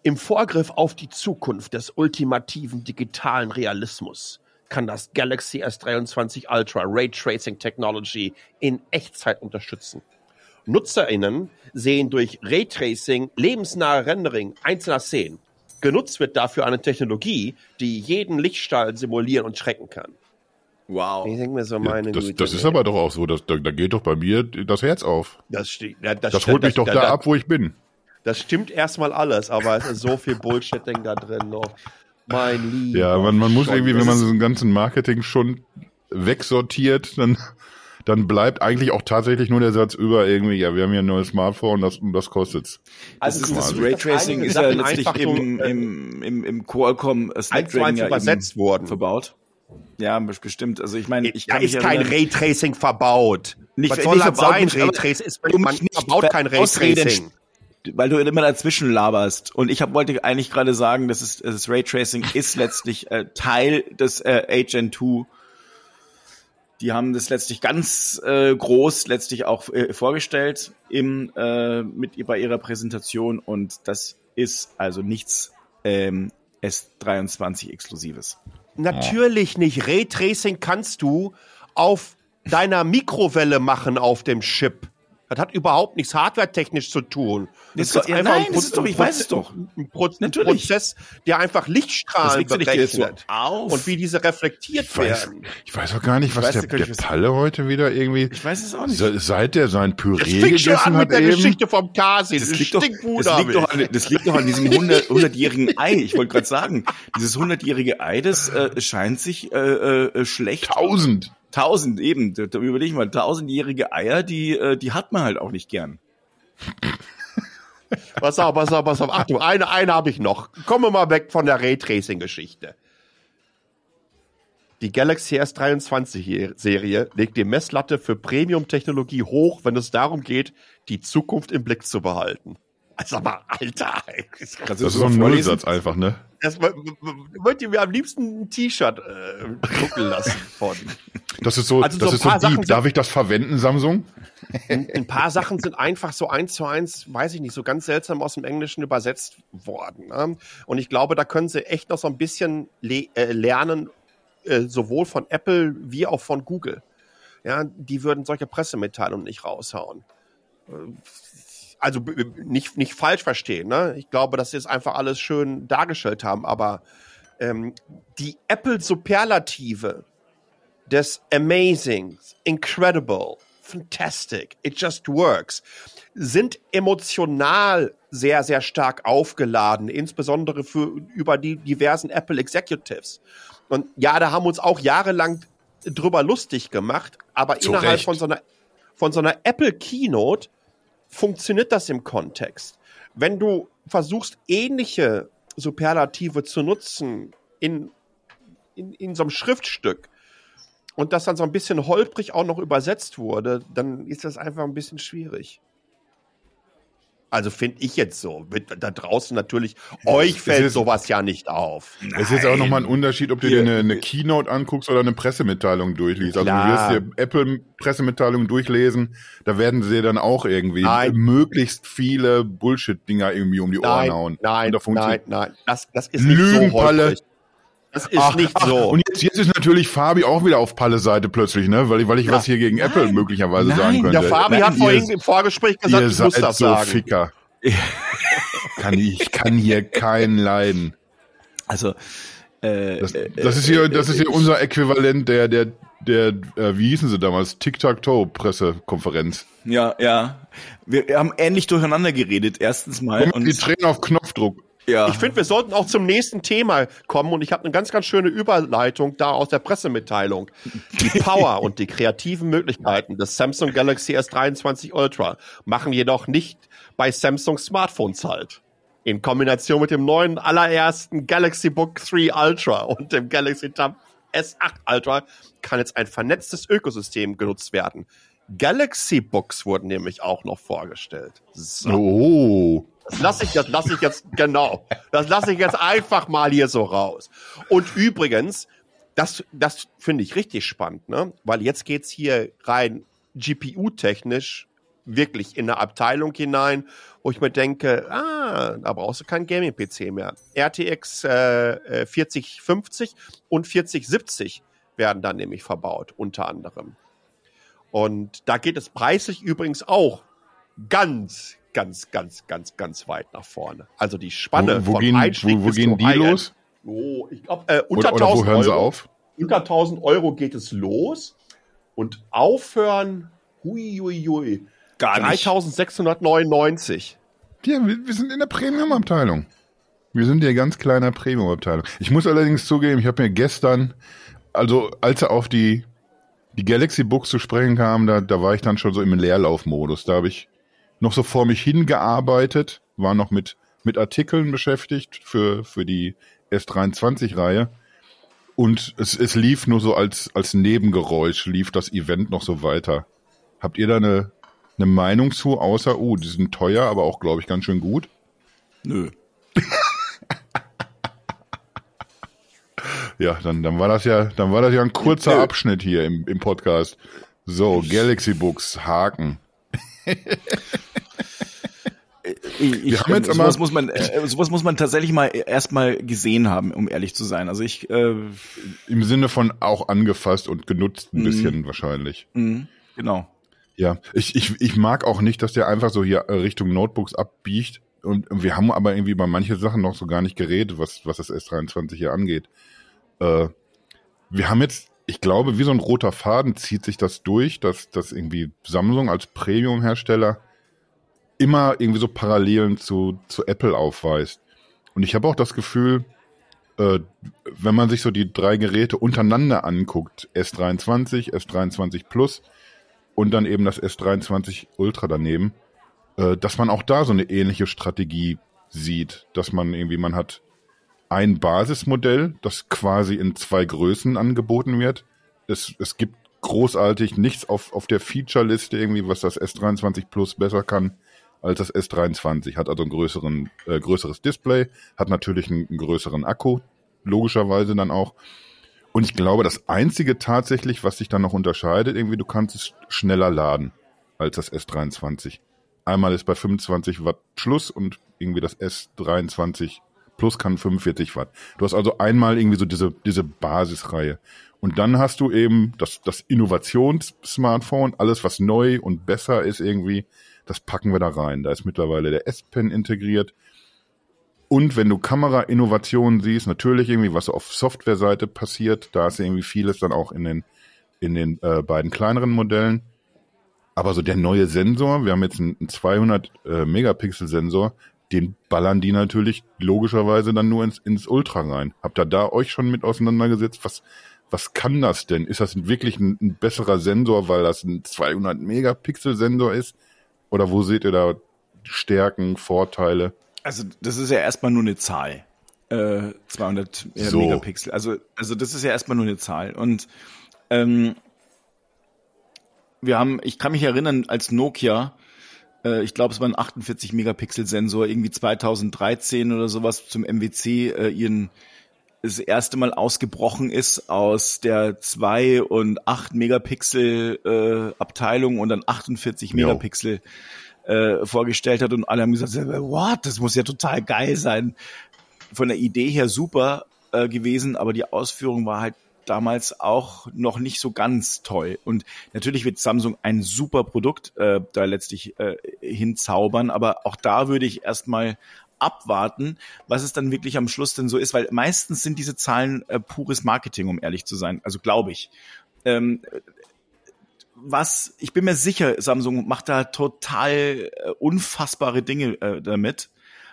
Speaker 2: Im Vorgriff auf die Zukunft des ultimativen digitalen Realismus kann das Galaxy S23 Ultra Raytracing Technology in Echtzeit unterstützen. NutzerInnen sehen durch Raytracing lebensnahe Rendering einzelner Szenen. Genutzt wird dafür eine Technologie, die jeden Lichtstrahl simulieren und schrecken kann.
Speaker 3: Wow. Ich denke mir so, meine ja, das, Güte, das ist aber doch auch so, dass, da, da geht doch bei mir das Herz auf.
Speaker 2: Das, steht, ja, das,
Speaker 3: das holt mich doch da, da ab, wo ich bin.
Speaker 2: Das stimmt erstmal alles, aber es ist so viel Bullshitting da drin noch. Mein
Speaker 3: Lieber. Ja, man, man muss irgendwie, wenn man so einen ganzen Marketing schon wegsortiert, dann, dann bleibt eigentlich auch tatsächlich nur der Satz über irgendwie, ja, wir haben hier ein neues Smartphone, das, das kostet's.
Speaker 1: Also das, das Raytracing ist ja letztlich im, im, im, im Qualcomm
Speaker 2: Snapdragon ja übersetzt worden.
Speaker 1: verbaut. Ja, bestimmt. Also ich meine, ich
Speaker 2: kann da ist kein Raytracing verbaut. Nicht, Was soll nicht das sein? Raytracing ist, man verbaut kein Raytracing
Speaker 1: weil du immer dazwischen laberst. Und ich hab, wollte eigentlich gerade sagen, dass es, das Raytracing ist letztlich äh, Teil des äh, Agent 2. Die haben das letztlich ganz äh, groß letztlich auch äh, vorgestellt im, äh, mit bei ihrer Präsentation und das ist also nichts ähm, S23 Exklusives.
Speaker 2: Natürlich nicht. Raytracing kannst du auf deiner Mikrowelle machen auf dem Chip. Das hat überhaupt nichts hardwaretechnisch zu tun.
Speaker 1: Das, das ist ja, nein, ein das ist doch, ich weiß es doch.
Speaker 2: Ein, Pro Natürlich. Prozess, der einfach Lichtstrahlen berechnet.
Speaker 1: So
Speaker 2: und wie diese reflektiert
Speaker 3: ich
Speaker 2: werden.
Speaker 3: Weiß, ich weiß auch gar nicht, was der, der Palle heute wieder irgendwie.
Speaker 1: Ich weiß es auch nicht.
Speaker 3: Seit der sein Püree das gegessen schon an
Speaker 2: mit
Speaker 3: der
Speaker 2: eben. Geschichte vom Kasi. Das, das, liegt doch, das,
Speaker 1: liegt doch an, das liegt doch an diesem 100-jährigen Ei. Ich wollte gerade sagen, dieses 100-jährige Ei, das äh, scheint sich äh, äh, schlecht.
Speaker 3: Tausend.
Speaker 1: Tausend, eben. Da, da überleg mal, tausendjährige Eier, die, äh, die hat man halt auch nicht gern.
Speaker 2: pass auf, pass auf, pass auf. Achtung, eine, eine habe ich noch. Kommen wir mal weg von der Raytracing-Geschichte. Die Galaxy S23-Serie legt die Messlatte für Premium-Technologie hoch, wenn es darum geht, die Zukunft im Blick zu behalten. Also aber, Alter.
Speaker 3: Das ist so ein Nullsatz einfach, ne?
Speaker 2: Das wollt ihr mir am liebsten ein T-Shirt äh, drucken lassen von.
Speaker 3: Das ist so, also das so ist so deep. Darf ich das verwenden, Samsung?
Speaker 2: Ein, ein, paar Sachen sind einfach so eins zu eins, weiß ich nicht, so ganz seltsam aus dem Englischen übersetzt worden. Ne? Und ich glaube, da können sie echt noch so ein bisschen le äh, lernen, äh, sowohl von Apple wie auch von Google. Ja, die würden solche Pressemitteilungen nicht raushauen äh, also nicht, nicht falsch verstehen. Ne? Ich glaube, dass sie es einfach alles schön dargestellt haben, aber ähm, die Apple-Superlative des Amazing, Incredible, Fantastic, It Just Works sind emotional sehr, sehr stark aufgeladen, insbesondere für über die diversen Apple Executives. Und ja, da haben wir uns auch jahrelang drüber lustig gemacht, aber Zu innerhalb Recht. von so einer von so einer Apple Keynote funktioniert das im Kontext. Wenn du versuchst, ähnliche Superlative zu nutzen in, in, in so einem Schriftstück, und das dann so ein bisschen holprig auch noch übersetzt wurde, dann ist das einfach ein bisschen schwierig. Also finde ich jetzt so. Da draußen natürlich, euch fällt sowas ja nicht auf.
Speaker 3: Es ist auch nochmal ein Unterschied, ob du dir eine, eine, Keynote anguckst oder eine Pressemitteilung durchliest. Also Klar. du wirst dir Apple-Pressemitteilungen durchlesen, da werden sie dann auch irgendwie nein. möglichst viele Bullshit-Dinger irgendwie um die Ohren
Speaker 2: nein,
Speaker 3: hauen.
Speaker 2: Nein, nein, nein.
Speaker 3: Das, das ist nicht Lügenpalle. so
Speaker 2: das ist ach, nicht ach, so.
Speaker 3: Und jetzt, jetzt, ist natürlich Fabi auch wieder auf Palle Seite plötzlich, ne? Weil ich, weil ich ja. was hier gegen Nein. Apple möglicherweise Nein. sagen könnte.
Speaker 2: Der Fabi Nein, hat vorhin im Vorgespräch gesagt,
Speaker 3: ihr ich muss das so sagen. Ficker. kann ich, ich kann hier keinen leiden.
Speaker 1: Also
Speaker 3: äh, das, das ist hier, das ist hier unser Äquivalent der, der, der, äh, wie hießen sie damals? Tic-Tac-Toe-Pressekonferenz.
Speaker 1: Ja, ja. Wir haben ähnlich durcheinander geredet, erstens mal.
Speaker 3: Und die Tränen auf Knopfdruck.
Speaker 2: Ja. Ich finde, wir sollten auch zum nächsten Thema kommen und ich habe eine ganz, ganz schöne Überleitung da aus der Pressemitteilung. Die Power und die kreativen Möglichkeiten des Samsung Galaxy S23 Ultra machen jedoch nicht bei Samsung Smartphones halt. In Kombination mit dem neuen allerersten Galaxy Book 3 Ultra und dem Galaxy Tab S8 Ultra kann jetzt ein vernetztes Ökosystem genutzt werden. Galaxy Books wurden nämlich auch noch vorgestellt.
Speaker 3: So. Oh.
Speaker 2: Das lasse ich, das lasse ich jetzt, genau. Das lasse ich jetzt einfach mal hier so raus. Und übrigens, das, das finde ich richtig spannend, ne? Weil jetzt geht's hier rein GPU-technisch wirklich in eine Abteilung hinein, wo ich mir denke, ah, da brauchst du keinen Gaming-PC mehr. RTX äh, 4050 äh, und 4070 werden dann nämlich verbaut, unter anderem. Und da geht es preislich übrigens auch ganz, ganz, ganz, ganz, ganz weit nach vorne. Also die Spanne
Speaker 3: wo, wo von gehen, Einstieg wo, wo gehen die los?
Speaker 2: Oh, ich glaube, äh, unter oder, oder 1000
Speaker 3: wo hören Euro. Sie auf?
Speaker 2: Unter 1000 Euro geht es los und aufhören, hui, hui, hui, Gar 3699.
Speaker 3: Ja, wir, wir sind in der Premium-Abteilung. Wir sind ja ganz kleiner Premium-Abteilung. Ich muss allerdings zugeben, ich habe mir gestern, also als er auf die, die Galaxy Books zu sprechen kam, da, da war ich dann schon so im Leerlaufmodus. Da habe ich noch so vor mich hingearbeitet, war noch mit, mit Artikeln beschäftigt für, für die S23-Reihe. Und es, es lief nur so als, als Nebengeräusch, lief das Event noch so weiter. Habt ihr da eine, eine Meinung zu, außer, oh, die sind teuer, aber auch, glaube ich, ganz schön gut?
Speaker 1: Nö.
Speaker 3: ja, dann, dann war das ja, dann war das ja ein kurzer Abschnitt hier im, im Podcast. So, Galaxy Books, Haken.
Speaker 1: Ich, wir haben jetzt sowas muss man äh, sowas muss man tatsächlich mal erstmal gesehen haben, um ehrlich zu sein. Also ich äh,
Speaker 3: im Sinne von auch angefasst und genutzt ein mhm. bisschen wahrscheinlich.
Speaker 1: Mhm, genau.
Speaker 3: Ja, ich, ich, ich mag auch nicht, dass der einfach so hier Richtung Notebooks abbiegt. Und wir haben aber irgendwie bei manchen Sachen noch so gar nicht geredet, was, was das S23 hier angeht. Äh, wir haben jetzt, ich glaube, wie so ein roter Faden zieht sich das durch, dass, dass irgendwie Samsung als Premium-Hersteller immer irgendwie so Parallelen zu, zu Apple aufweist. Und ich habe auch das Gefühl, äh, wenn man sich so die drei Geräte untereinander anguckt, S23, S23 Plus und dann eben das S23 Ultra daneben, äh, dass man auch da so eine ähnliche Strategie sieht, dass man irgendwie, man hat ein Basismodell, das quasi in zwei Größen angeboten wird. Es, es gibt großartig nichts auf, auf der Feature-Liste irgendwie, was das S23 Plus besser kann als das S23. Hat also ein größeren, äh, größeres Display, hat natürlich einen, einen größeren Akku, logischerweise dann auch. Und ich glaube, das einzige tatsächlich, was sich dann noch unterscheidet, irgendwie, du kannst es schneller laden als das S23. Einmal ist bei 25 Watt Schluss und irgendwie das S23 Plus kann 45 Watt. Du hast also einmal irgendwie so diese, diese Basisreihe. Und dann hast du eben das, das Innovations-Smartphone, alles was neu und besser ist irgendwie, das packen wir da rein. Da ist mittlerweile der S-Pen integriert. Und wenn du Kamera-Innovationen siehst, natürlich irgendwie, was auf Software-Seite passiert, da ist irgendwie vieles dann auch in den, in den äh, beiden kleineren Modellen. Aber so der neue Sensor, wir haben jetzt einen, 200 äh, den ballern die natürlich logischerweise dann nur ins, ins Ultra rein. Habt ihr da euch schon mit auseinandergesetzt? Was, was kann das denn? Ist das wirklich ein, ein besserer Sensor, weil das ein 200 Megapixel Sensor ist? Oder wo seht ihr da Stärken, Vorteile?
Speaker 1: Also das ist ja erstmal nur eine Zahl. Äh, 200 so. Megapixel. Also, also das ist ja erstmal nur eine Zahl. Und Ähm, wir haben, ich kann mich erinnern, als Nokia, äh, ich glaube, es war ein 48 Megapixel Sensor, irgendwie 2013 oder sowas zum MWC äh, ihren das erste Mal ausgebrochen ist aus der 2 und 8 Megapixel äh, Abteilung und dann 48 jo. Megapixel äh, vorgestellt hat und alle haben gesagt, what, das muss ja total geil sein. Von der Idee her super äh, gewesen, aber die Ausführung war halt damals auch noch nicht so ganz toll. Und natürlich wird Samsung ein super Produkt äh, da letztlich äh, hinzaubern, aber auch da würde ich erstmal abwarten, was es dann wirklich am Schluss denn so ist, weil meistens sind diese Zahlen äh, pures Marketing, um ehrlich zu sein. Also glaube ich. Ähm, was, ich bin mir sicher, Samsung macht da total äh, unfassbare Dinge äh, damit.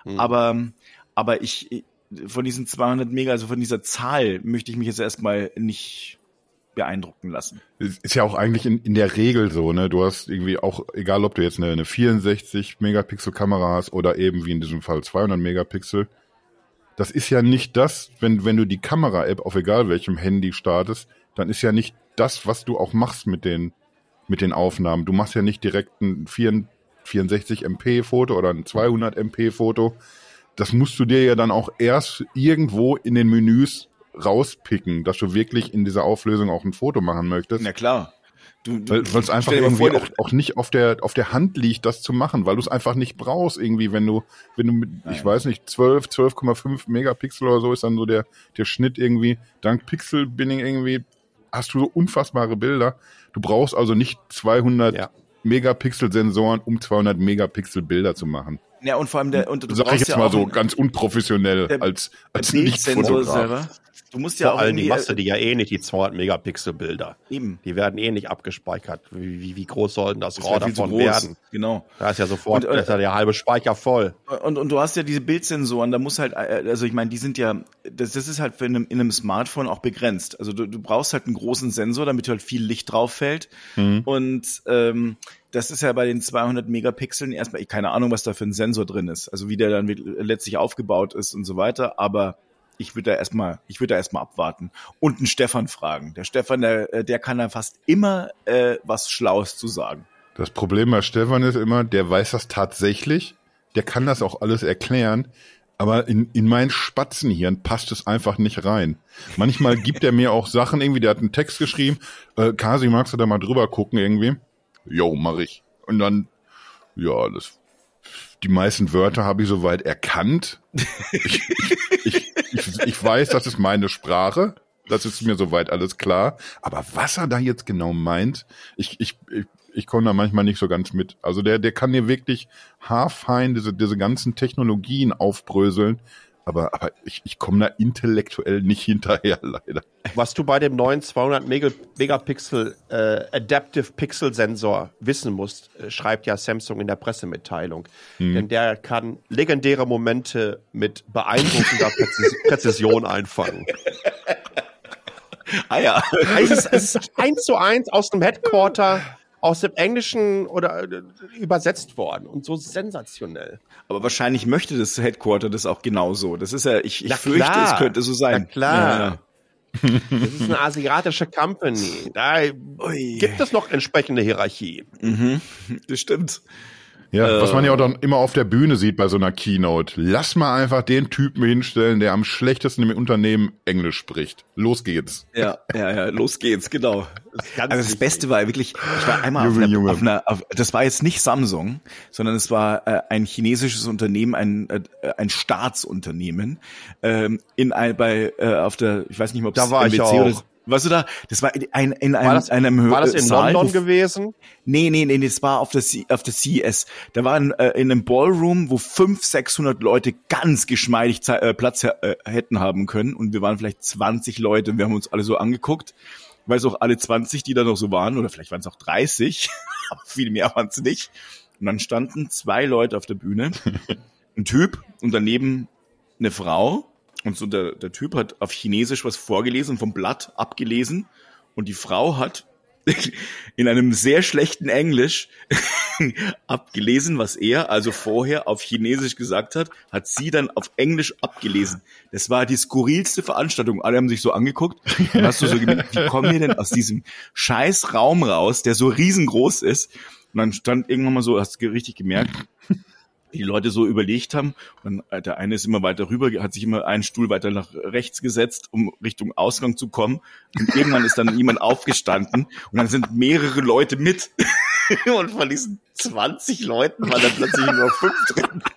Speaker 1: Mhm. Aber, aber ich, von diesen 200 Mega, also von dieser Zahl, möchte ich mich jetzt erstmal nicht beeindrucken lassen.
Speaker 3: Ist ja auch eigentlich in, in der Regel so, ne? Du hast irgendwie auch, egal ob du jetzt eine, eine 64 Megapixel Kamera hast oder eben wie in diesem Fall 200 Megapixel, das ist ja nicht das, wenn, wenn du die Kamera-App auf egal welchem Handy startest, dann ist ja nicht das, was du auch machst mit den, mit den Aufnahmen. Du machst ja nicht direkt ein 64 MP Foto oder ein 200 MP Foto. Das musst du dir ja dann auch erst irgendwo in den Menüs rauspicken, dass du wirklich in dieser Auflösung auch ein Foto machen möchtest.
Speaker 1: Na klar.
Speaker 3: Du, du, weil es einfach irgendwie vor, auch, auch nicht auf der auf der Hand liegt, das zu machen, weil du es einfach nicht brauchst irgendwie, wenn du wenn du mit Nein. ich weiß nicht 12 12,5 Megapixel oder so ist dann so der der Schnitt irgendwie dank Pixel Binning irgendwie hast du so unfassbare Bilder. Du brauchst also nicht 200 ja. Megapixel Sensoren, um 200 Megapixel Bilder zu machen.
Speaker 1: Ja, und vor allem der, und
Speaker 3: du Sag ich jetzt ja mal so ganz unprofessionell als, als Nicht-Fotograf.
Speaker 2: Du musst ja Vor auch allem die machst du die ja eh nicht, die 200 Megapixel Bilder. Eben. Die werden eh nicht abgespeichert. Wie, wie groß sollten das, das RAW davon werden?
Speaker 1: Genau.
Speaker 2: Da ist ja sofort, und, äh, ist ja der halbe Speicher voll.
Speaker 1: Und, und du hast ja diese Bildsensoren, da muss halt, äh, also ich meine, die sind ja, das, das ist halt für in einem, in einem Smartphone auch begrenzt. Also du, du brauchst halt einen großen Sensor, damit halt viel Licht drauf fällt. Mhm. Und ähm, das ist ja bei den 200 Megapixeln erstmal, keine Ahnung, was da für ein Sensor drin ist, also wie der dann letztlich aufgebaut ist und so weiter, aber ich würde da erstmal, ich würde da erstmal abwarten und einen Stefan fragen. Der Stefan, der, äh, der kann da fast immer äh, was Schlaues zu sagen.
Speaker 3: Das Problem bei Stefan ist immer, der weiß das tatsächlich, der kann das auch alles erklären, aber in, in mein Spatzenhirn passt es einfach nicht rein. Manchmal gibt er mir auch Sachen irgendwie, der hat einen Text geschrieben, äh, Kasi, magst du da mal drüber gucken irgendwie? Jo, mach ich. Und dann, ja, das, die meisten Wörter habe ich soweit erkannt. Ich, ich, ich, ich, weiß, das ist meine Sprache. Das ist mir soweit alles klar. Aber was er da jetzt genau meint, ich, ich, ich, ich komme da manchmal nicht so ganz mit. Also der, der kann dir wirklich haarfein diese, diese ganzen Technologien aufbröseln aber, aber ich, ich komme da intellektuell nicht hinterher, leider.
Speaker 2: Was du bei dem neuen 200 Megapixel äh, Adaptive Pixel Sensor wissen musst, äh, schreibt ja Samsung in der Pressemitteilung. Hm. Denn der kann legendäre Momente mit beeindruckender Präzis Präzision einfangen.
Speaker 1: Ah ja.
Speaker 2: Es ist, es ist eins zu eins aus dem Headquarter aus dem Englischen oder äh, übersetzt worden und so sensationell.
Speaker 1: Aber wahrscheinlich möchte das Headquarter das auch genauso. Das ist ja, ich, ich fürchte, klar. es könnte so sein.
Speaker 2: Na klar. Ja. Das ist eine asiatische Company. Da Ui. gibt es noch entsprechende Hierarchie.
Speaker 1: Mhm, das stimmt.
Speaker 3: Ja, äh, was man ja auch dann immer auf der Bühne sieht bei so einer Keynote. Lass mal einfach den Typen hinstellen, der am schlechtesten im Unternehmen Englisch spricht. Los geht's.
Speaker 1: Ja, ja, ja, los geht's, genau. Das also das Beste war wirklich, ich war einmal Junge, auf, einer, Junge. auf einer, auf, das war jetzt nicht Samsung, sondern es war äh, ein chinesisches Unternehmen, ein, äh, ein Staatsunternehmen, ähm, in ein, bei, äh, auf der, ich weiß nicht mehr, ob
Speaker 2: es da war MBC ich auch. oder
Speaker 1: Weißt du da, das war in, in einem, war
Speaker 2: das,
Speaker 1: einem
Speaker 2: Höhe. War das in Saal, London gewesen?
Speaker 1: Nee, nee, nee, das war auf der, auf der CES. Da waren äh, in einem Ballroom, wo 500, 600 Leute ganz geschmeidig äh, Platz äh, hätten haben können. Und wir waren vielleicht 20 Leute und wir haben uns alle so angeguckt. Weil es auch alle 20, die da noch so waren, oder vielleicht waren es auch 30, aber viel mehr waren es nicht. Und dann standen zwei Leute auf der Bühne. Ein Typ und daneben eine Frau und so der, der Typ hat auf Chinesisch was vorgelesen, vom Blatt abgelesen. Und die Frau hat in einem sehr schlechten Englisch abgelesen, was er also vorher auf Chinesisch gesagt hat, hat sie dann auf Englisch abgelesen. Das war die skurrilste Veranstaltung. Alle haben sich so angeguckt. Dann hast du so gemerkt, wie kommen wir denn aus diesem scheiß Raum raus, der so riesengroß ist? Und dann stand irgendwann mal so, hast du richtig gemerkt, die Leute so überlegt haben. Und äh, der eine ist immer weiter rüber, hat sich immer einen Stuhl weiter nach rechts gesetzt, um Richtung Ausgang zu kommen. Und irgendwann ist dann jemand aufgestanden und dann sind mehrere Leute mit. und von diesen 20 Leuten waren dann plötzlich nur fünf drin.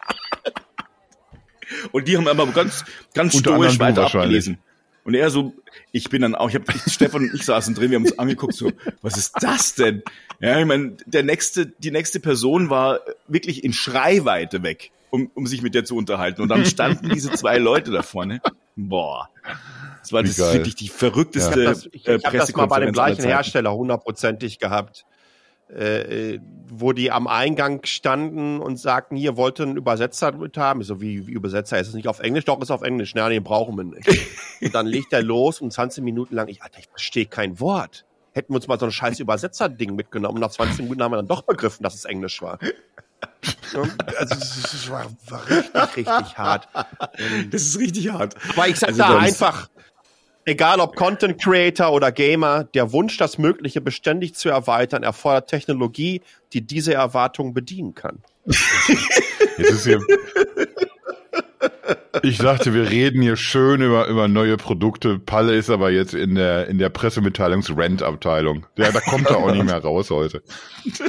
Speaker 1: Und die haben aber ganz, ganz stoisch weiter abgelesen. Und er so, ich bin dann auch, ich habe Stefan und ich saßen drin, wir haben uns angeguckt, so, was ist das denn? Ja, ich meine, der nächste, die nächste Person war wirklich in Schreiweite weg, um, um sich mit der zu unterhalten. Und dann standen diese zwei Leute da vorne. Boah. Das war das wirklich die verrückteste
Speaker 2: ja. Ich habe das, ich, ich hab das mal bei dem gleichen Hersteller hundertprozentig gehabt. Äh, wo die am Eingang standen und sagten, hier wollte einen Übersetzer mit haben. Ich so, wie, wie Übersetzer? Ist es nicht auf Englisch? Doch, ist auf Englisch. Nein, den brauchen wir nicht. und dann legt er los und 20 Minuten lang, ich, Alter, ich verstehe kein Wort. Hätten wir uns mal so ein scheiß Übersetzer-Ding mitgenommen. Und nach 20 Minuten haben wir dann doch begriffen, dass es Englisch war. also das war, war richtig, richtig hart.
Speaker 1: Das ist richtig hart.
Speaker 2: Aber ich sag also, da einfach, Egal ob Content Creator oder Gamer, der Wunsch, das Mögliche beständig zu erweitern, erfordert Technologie, die diese Erwartungen bedienen kann.
Speaker 3: Jetzt ist hier ich dachte, wir reden hier schön über, über neue Produkte. Palle ist aber jetzt in der, in der Pressemitteilungs-Rent-Abteilung. Ja, da kommt er auch nicht mehr raus heute.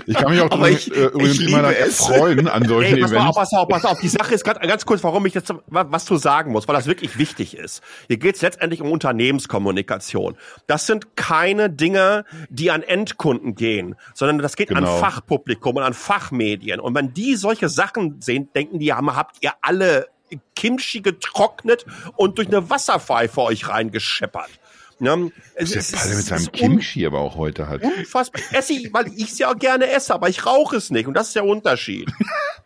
Speaker 3: Ich kann mich auch drüber, ich, äh, übrigens immer freuen an solchen Ey,
Speaker 2: pass
Speaker 3: Events.
Speaker 2: Auf, pass auf, pass auf. Die Sache ist ganz, ganz kurz, warum ich jetzt was zu sagen muss, weil das wirklich wichtig ist. Hier geht es letztendlich um Unternehmenskommunikation. Das sind keine Dinge, die an Endkunden gehen, sondern das geht genau. an Fachpublikum und an Fachmedien. Und wenn die solche Sachen sehen, denken die, habt ihr alle Kimchi getrocknet und durch eine Wasserpfeife euch reingescheppert.
Speaker 3: Ja, es, der Palle mit seinem Kimchi aber auch heute hat.
Speaker 2: Unfassbar. Esse ich, weil ich es ja gerne esse, aber ich rauche es nicht und das ist der Unterschied.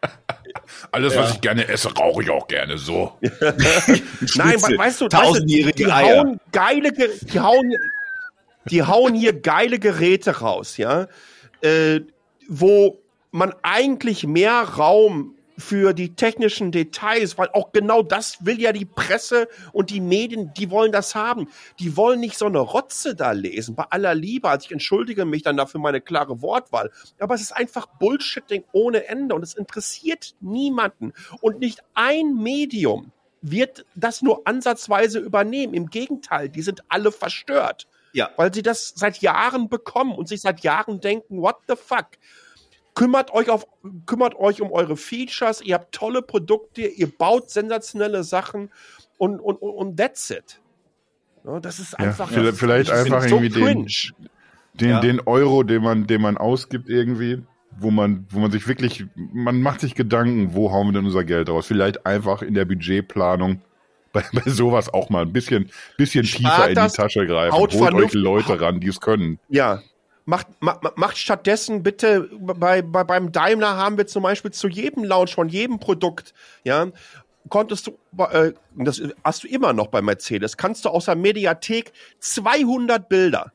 Speaker 3: Alles, ja. was ich gerne esse, rauche ich auch gerne so.
Speaker 2: Nein, weißt du, tausendjährige die Eier. hauen geile, die hauen, die hauen hier geile Geräte raus, ja, äh, wo man eigentlich mehr Raum für die technischen Details, weil auch genau das will ja die Presse und die Medien, die wollen das haben. Die wollen nicht so eine Rotze da lesen, bei aller Liebe. Also ich entschuldige mich dann dafür meine klare Wortwahl. Aber es ist einfach Bullshitting ohne Ende und es interessiert niemanden. Und nicht ein Medium wird das nur ansatzweise übernehmen. Im Gegenteil, die sind alle verstört. Ja. Weil sie das seit Jahren bekommen und sich seit Jahren denken, what the fuck? Kümmert euch auf, kümmert euch um eure Features, ihr habt tolle Produkte, ihr baut sensationelle Sachen und, und, und that's it. Ja, das ist einfach.
Speaker 3: Ja, vielleicht einfach irgendwie so den, den, ja. den Euro, den man, den man ausgibt irgendwie, wo man, wo man sich wirklich, man macht sich Gedanken, wo hauen wir denn unser Geld raus? Vielleicht einfach in der Budgetplanung bei, bei sowas auch mal ein bisschen, bisschen tiefer in die Tasche greifen. Holt euch Leute ran, die es können.
Speaker 2: Ja, Macht, macht, macht stattdessen bitte, bei, bei, beim Daimler haben wir zum Beispiel zu jedem Launch von jedem Produkt, ja, konntest du, äh, das hast du immer noch bei Mercedes, kannst du aus der Mediathek 200 Bilder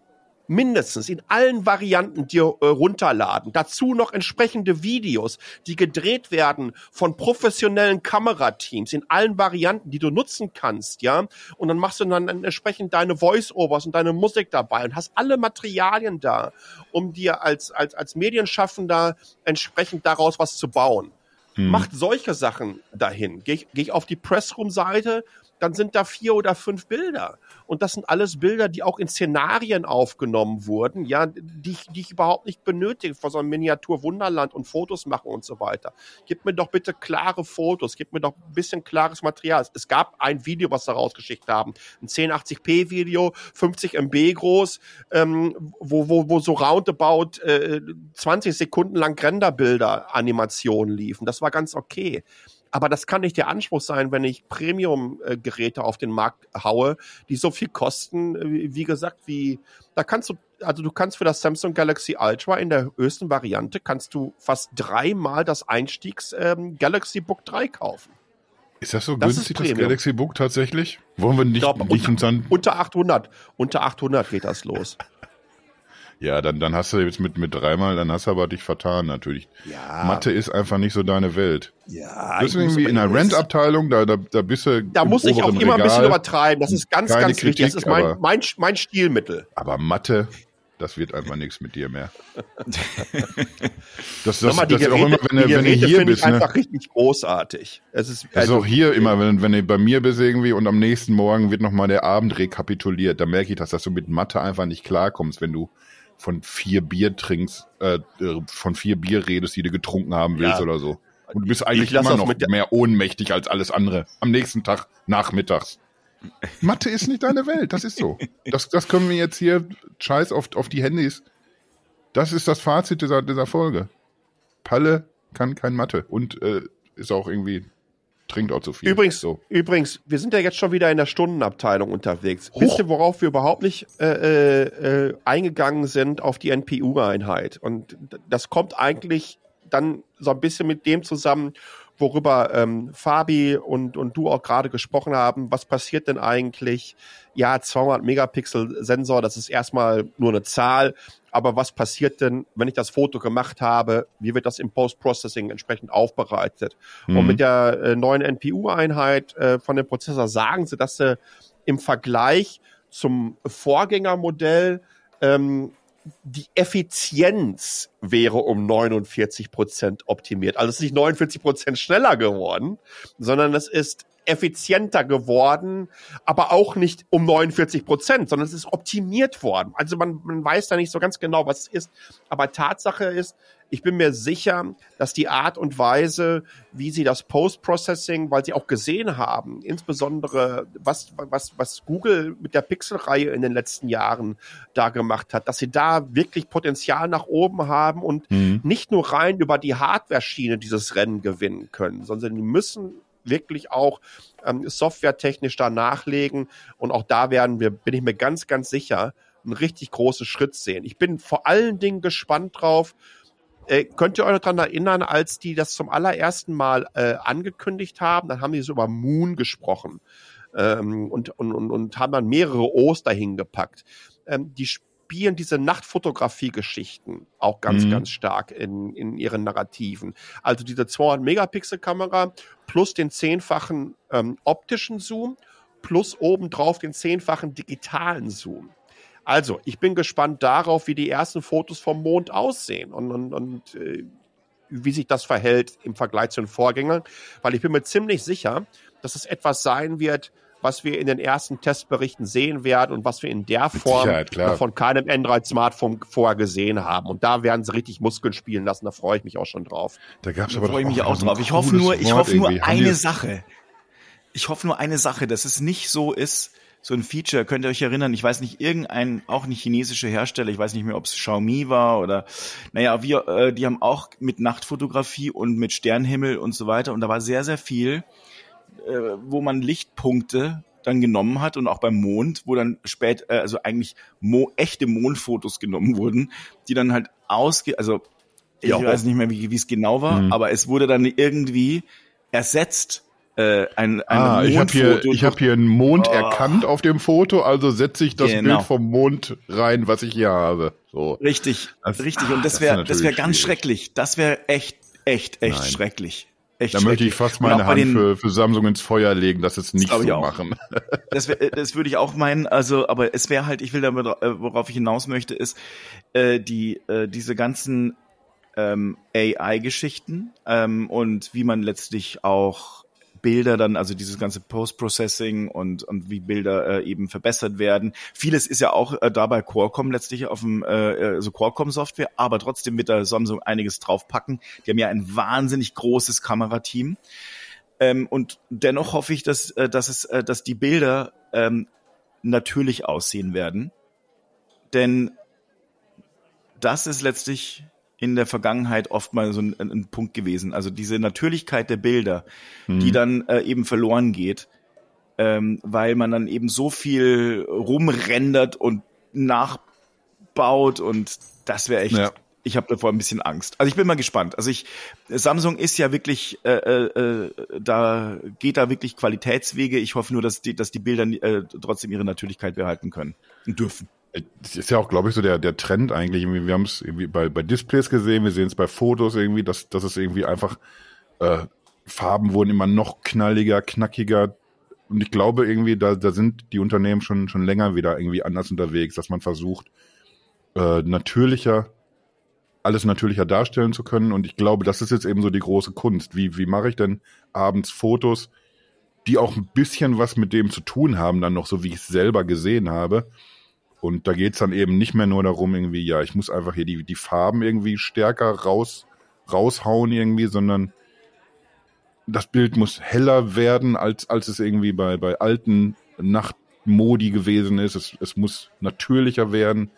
Speaker 2: mindestens in allen Varianten dir äh, runterladen. Dazu noch entsprechende Videos, die gedreht werden von professionellen Kamerateams in allen Varianten, die du nutzen kannst, ja. Und dann machst du dann entsprechend deine Voice-Overs und deine Musik dabei und hast alle Materialien da, um dir als, als, als Medienschaffender entsprechend daraus was zu bauen. Hm. Macht solche Sachen dahin. Gehe ich, geh ich auf die Pressroom-Seite, dann sind da vier oder fünf Bilder. Und das sind alles Bilder, die auch in Szenarien aufgenommen wurden, ja, die, die ich überhaupt nicht benötige vor so einem Miniatur-Wunderland und Fotos machen und so weiter. Gib mir doch bitte klare Fotos, gib mir doch ein bisschen klares Material. Es gab ein Video, was sie rausgeschickt haben. Ein 1080p-Video, 50 MB groß, ähm, wo, wo, wo so roundabout äh, 20 Sekunden lang Renderbilder, Animationen liefen. Das war ganz okay. Aber das kann nicht der Anspruch sein, wenn ich Premium-Geräte auf den Markt haue, die so viel kosten, wie gesagt, wie, da kannst du, also du kannst für das Samsung Galaxy Ultra in der höchsten Variante, kannst du fast dreimal das Einstiegs ähm, Galaxy Book 3 kaufen.
Speaker 3: Ist das so das günstig, das Galaxy Book tatsächlich? Wollen wir nicht,
Speaker 2: glaub,
Speaker 3: nicht
Speaker 2: unter, unter 800, unter 800 geht das los.
Speaker 3: Ja, dann, dann hast du jetzt mit, mit dreimal, dann hast du aber dich vertan natürlich. Ja. Mathe ist einfach nicht so deine Welt. Ja. Du bist irgendwie in der Rent-Abteilung, da, da, da bist du.
Speaker 2: Da muss ich auch immer Regal. ein bisschen übertreiben. Das ist ganz, Keine ganz Kritik, wichtig. Das ist mein, mein, mein Stilmittel.
Speaker 3: Aber Mathe, das wird einfach nichts mit dir mehr.
Speaker 2: das, das, mal, das Geräte, auch immer, wenn, die wenn du hier bist. Ne? einfach richtig großartig.
Speaker 3: Es ist, das also, ist auch hier immer, wenn, wenn du bei mir bist irgendwie und am nächsten Morgen wird nochmal der Abend rekapituliert, da merke ich, dass, dass du mit Mathe einfach nicht klarkommst, wenn du von vier Bier trinkst, äh, von vier Bier redest, die du getrunken haben willst ja. oder so. Und du bist eigentlich immer noch mehr ohnmächtig als alles andere. Am nächsten Tag nachmittags. Mathe ist nicht deine Welt, das ist so. Das, das können wir jetzt hier, scheiß auf, auf die Handys. Das ist das Fazit dieser, dieser Folge. Palle kann kein Mathe und äh, ist auch irgendwie, trinkt auch zu viel.
Speaker 2: Übrigens, so. übrigens, wir sind ja jetzt schon wieder in der Stundenabteilung unterwegs. Hoch. Wisst ihr, worauf wir überhaupt nicht äh, äh, äh eingegangen sind auf die NPU-Einheit? Und das kommt eigentlich dann so ein bisschen mit dem zusammen, worüber ähm, Fabi und, und du auch gerade gesprochen haben. Was passiert denn eigentlich? Ja, 200 Megapixel Sensor, das ist erstmal nur eine Zahl. Aber was passiert denn, wenn ich das Foto gemacht habe? Wie wird das im Post-Processing entsprechend aufbereitet? Mhm. Und mit der äh, neuen NPU-Einheit äh, von dem Prozessor sagen sie, dass sie im Vergleich zum Vorgängermodell ähm, die Effizienz wäre um 49 Prozent optimiert. Also es ist nicht 49 Prozent schneller geworden, sondern es ist effizienter geworden, aber auch nicht um 49 Prozent, sondern es ist optimiert worden. Also man, man weiß da nicht so ganz genau, was es ist. Aber Tatsache ist, ich bin mir sicher, dass die Art und Weise, wie sie das Post-Processing, weil sie auch gesehen haben, insbesondere was, was, was Google mit der Pixel-Reihe in den letzten Jahren da gemacht hat, dass sie da wirklich Potenzial nach oben haben und mhm. nicht nur rein über die Hardware-Schiene dieses Rennen gewinnen können, sondern sie müssen wirklich auch ähm, softwaretechnisch da nachlegen. Und auch da werden wir, bin ich mir ganz, ganz sicher, einen richtig großen Schritt sehen. Ich bin vor allen Dingen gespannt drauf. Äh, könnt ihr euch noch daran erinnern, als die das zum allerersten Mal äh, angekündigt haben, dann haben die so über Moon gesprochen ähm, und, und, und, und haben dann mehrere O's dahin gepackt. Ähm, die spielen diese Nachtfotografie-Geschichten auch ganz, mhm. ganz stark in, in ihren Narrativen. Also diese 200-Megapixel-Kamera plus den zehnfachen ähm, optischen Zoom plus obendrauf den zehnfachen digitalen Zoom. Also, ich bin gespannt darauf, wie die ersten Fotos vom Mond aussehen und, und, und äh, wie sich das verhält im Vergleich zu den Vorgängern, weil ich bin mir ziemlich sicher, dass es etwas sein wird, was wir in den ersten Testberichten sehen werden und was wir in der Form von keinem Android-Smartphone vorher gesehen haben. Und da werden sie richtig Muskeln spielen lassen. Da freue ich mich auch schon drauf.
Speaker 1: Da gab es aber da freue ich mich auch drauf. Ich hoffe nur, ich hoffe nur eine Sache. Ich hoffe nur eine Sache, dass es nicht so ist, so ein Feature, könnt ihr euch erinnern, ich weiß nicht, irgendein, auch nicht chinesischer Hersteller, ich weiß nicht mehr, ob es Xiaomi war oder, naja, wir, äh, die haben auch mit Nachtfotografie und mit Sternhimmel und so weiter und da war sehr, sehr viel äh, wo man Lichtpunkte dann genommen hat und auch beim Mond, wo dann spät, äh, also eigentlich mo echte Mondfotos genommen wurden, die dann halt ausge, also ich ja, weiß nicht mehr, wie es genau war, mhm. aber es wurde dann irgendwie ersetzt äh, ein, ein
Speaker 3: ah, ich habe hier, ich hab hier einen Mond oh. erkannt auf dem Foto, also setze ich das genau. Bild vom Mond rein, was ich hier habe. So.
Speaker 1: Richtig, das, richtig. Und das wäre, das wäre ganz schwierig. schrecklich. Das wäre echt, echt, echt Nein. schrecklich.
Speaker 3: Echt da möchte ich fast meine Hand für, für Samsung ins Feuer legen, dass es nicht so machen.
Speaker 1: Das, wär, das würde ich auch meinen. Also, aber es wäre halt, ich will damit, äh, worauf ich hinaus möchte, ist äh, die äh, diese ganzen ähm, AI-Geschichten ähm, und wie man letztlich auch Bilder dann, also dieses ganze Post-Processing und, und wie Bilder äh, eben verbessert werden. Vieles ist ja auch äh, dabei Qualcomm letztlich auf dem, äh, also Qualcomm-Software, aber trotzdem wird da Samsung einiges draufpacken. Die haben ja ein wahnsinnig großes Kamerateam. Ähm, und dennoch hoffe ich, dass, äh, dass, es, äh, dass die Bilder ähm, natürlich aussehen werden. Denn das ist letztlich in der Vergangenheit oft mal so ein, ein Punkt gewesen. Also diese Natürlichkeit der Bilder, mhm. die dann äh, eben verloren geht, ähm, weil man dann eben so viel rumrendert und nachbaut und das wäre echt. Ja. Ich habe davor ein bisschen Angst. Also ich bin mal gespannt. Also ich, Samsung ist ja wirklich, äh, äh, da geht da wirklich Qualitätswege. Ich hoffe nur, dass die, dass die Bilder äh, trotzdem ihre Natürlichkeit behalten können und dürfen.
Speaker 3: Das ist ja auch, glaube ich, so der, der Trend eigentlich. Wir haben es bei, bei Displays gesehen, wir sehen es bei Fotos irgendwie, dass, dass es irgendwie einfach äh, Farben wurden immer noch knalliger, knackiger. Und ich glaube irgendwie, da, da sind die Unternehmen schon, schon länger wieder irgendwie anders unterwegs, dass man versucht, äh, natürlicher, alles natürlicher darstellen zu können. Und ich glaube, das ist jetzt eben so die große Kunst. Wie, wie mache ich denn abends Fotos, die auch ein bisschen was mit dem zu tun haben, dann noch so, wie ich es selber gesehen habe. Und da geht's dann eben nicht mehr nur darum, irgendwie, ja, ich muss einfach hier die, die Farben irgendwie stärker raus, raushauen irgendwie, sondern das Bild muss heller werden, als, als es irgendwie bei, bei alten Nachtmodi gewesen ist. Es, es muss natürlicher werden,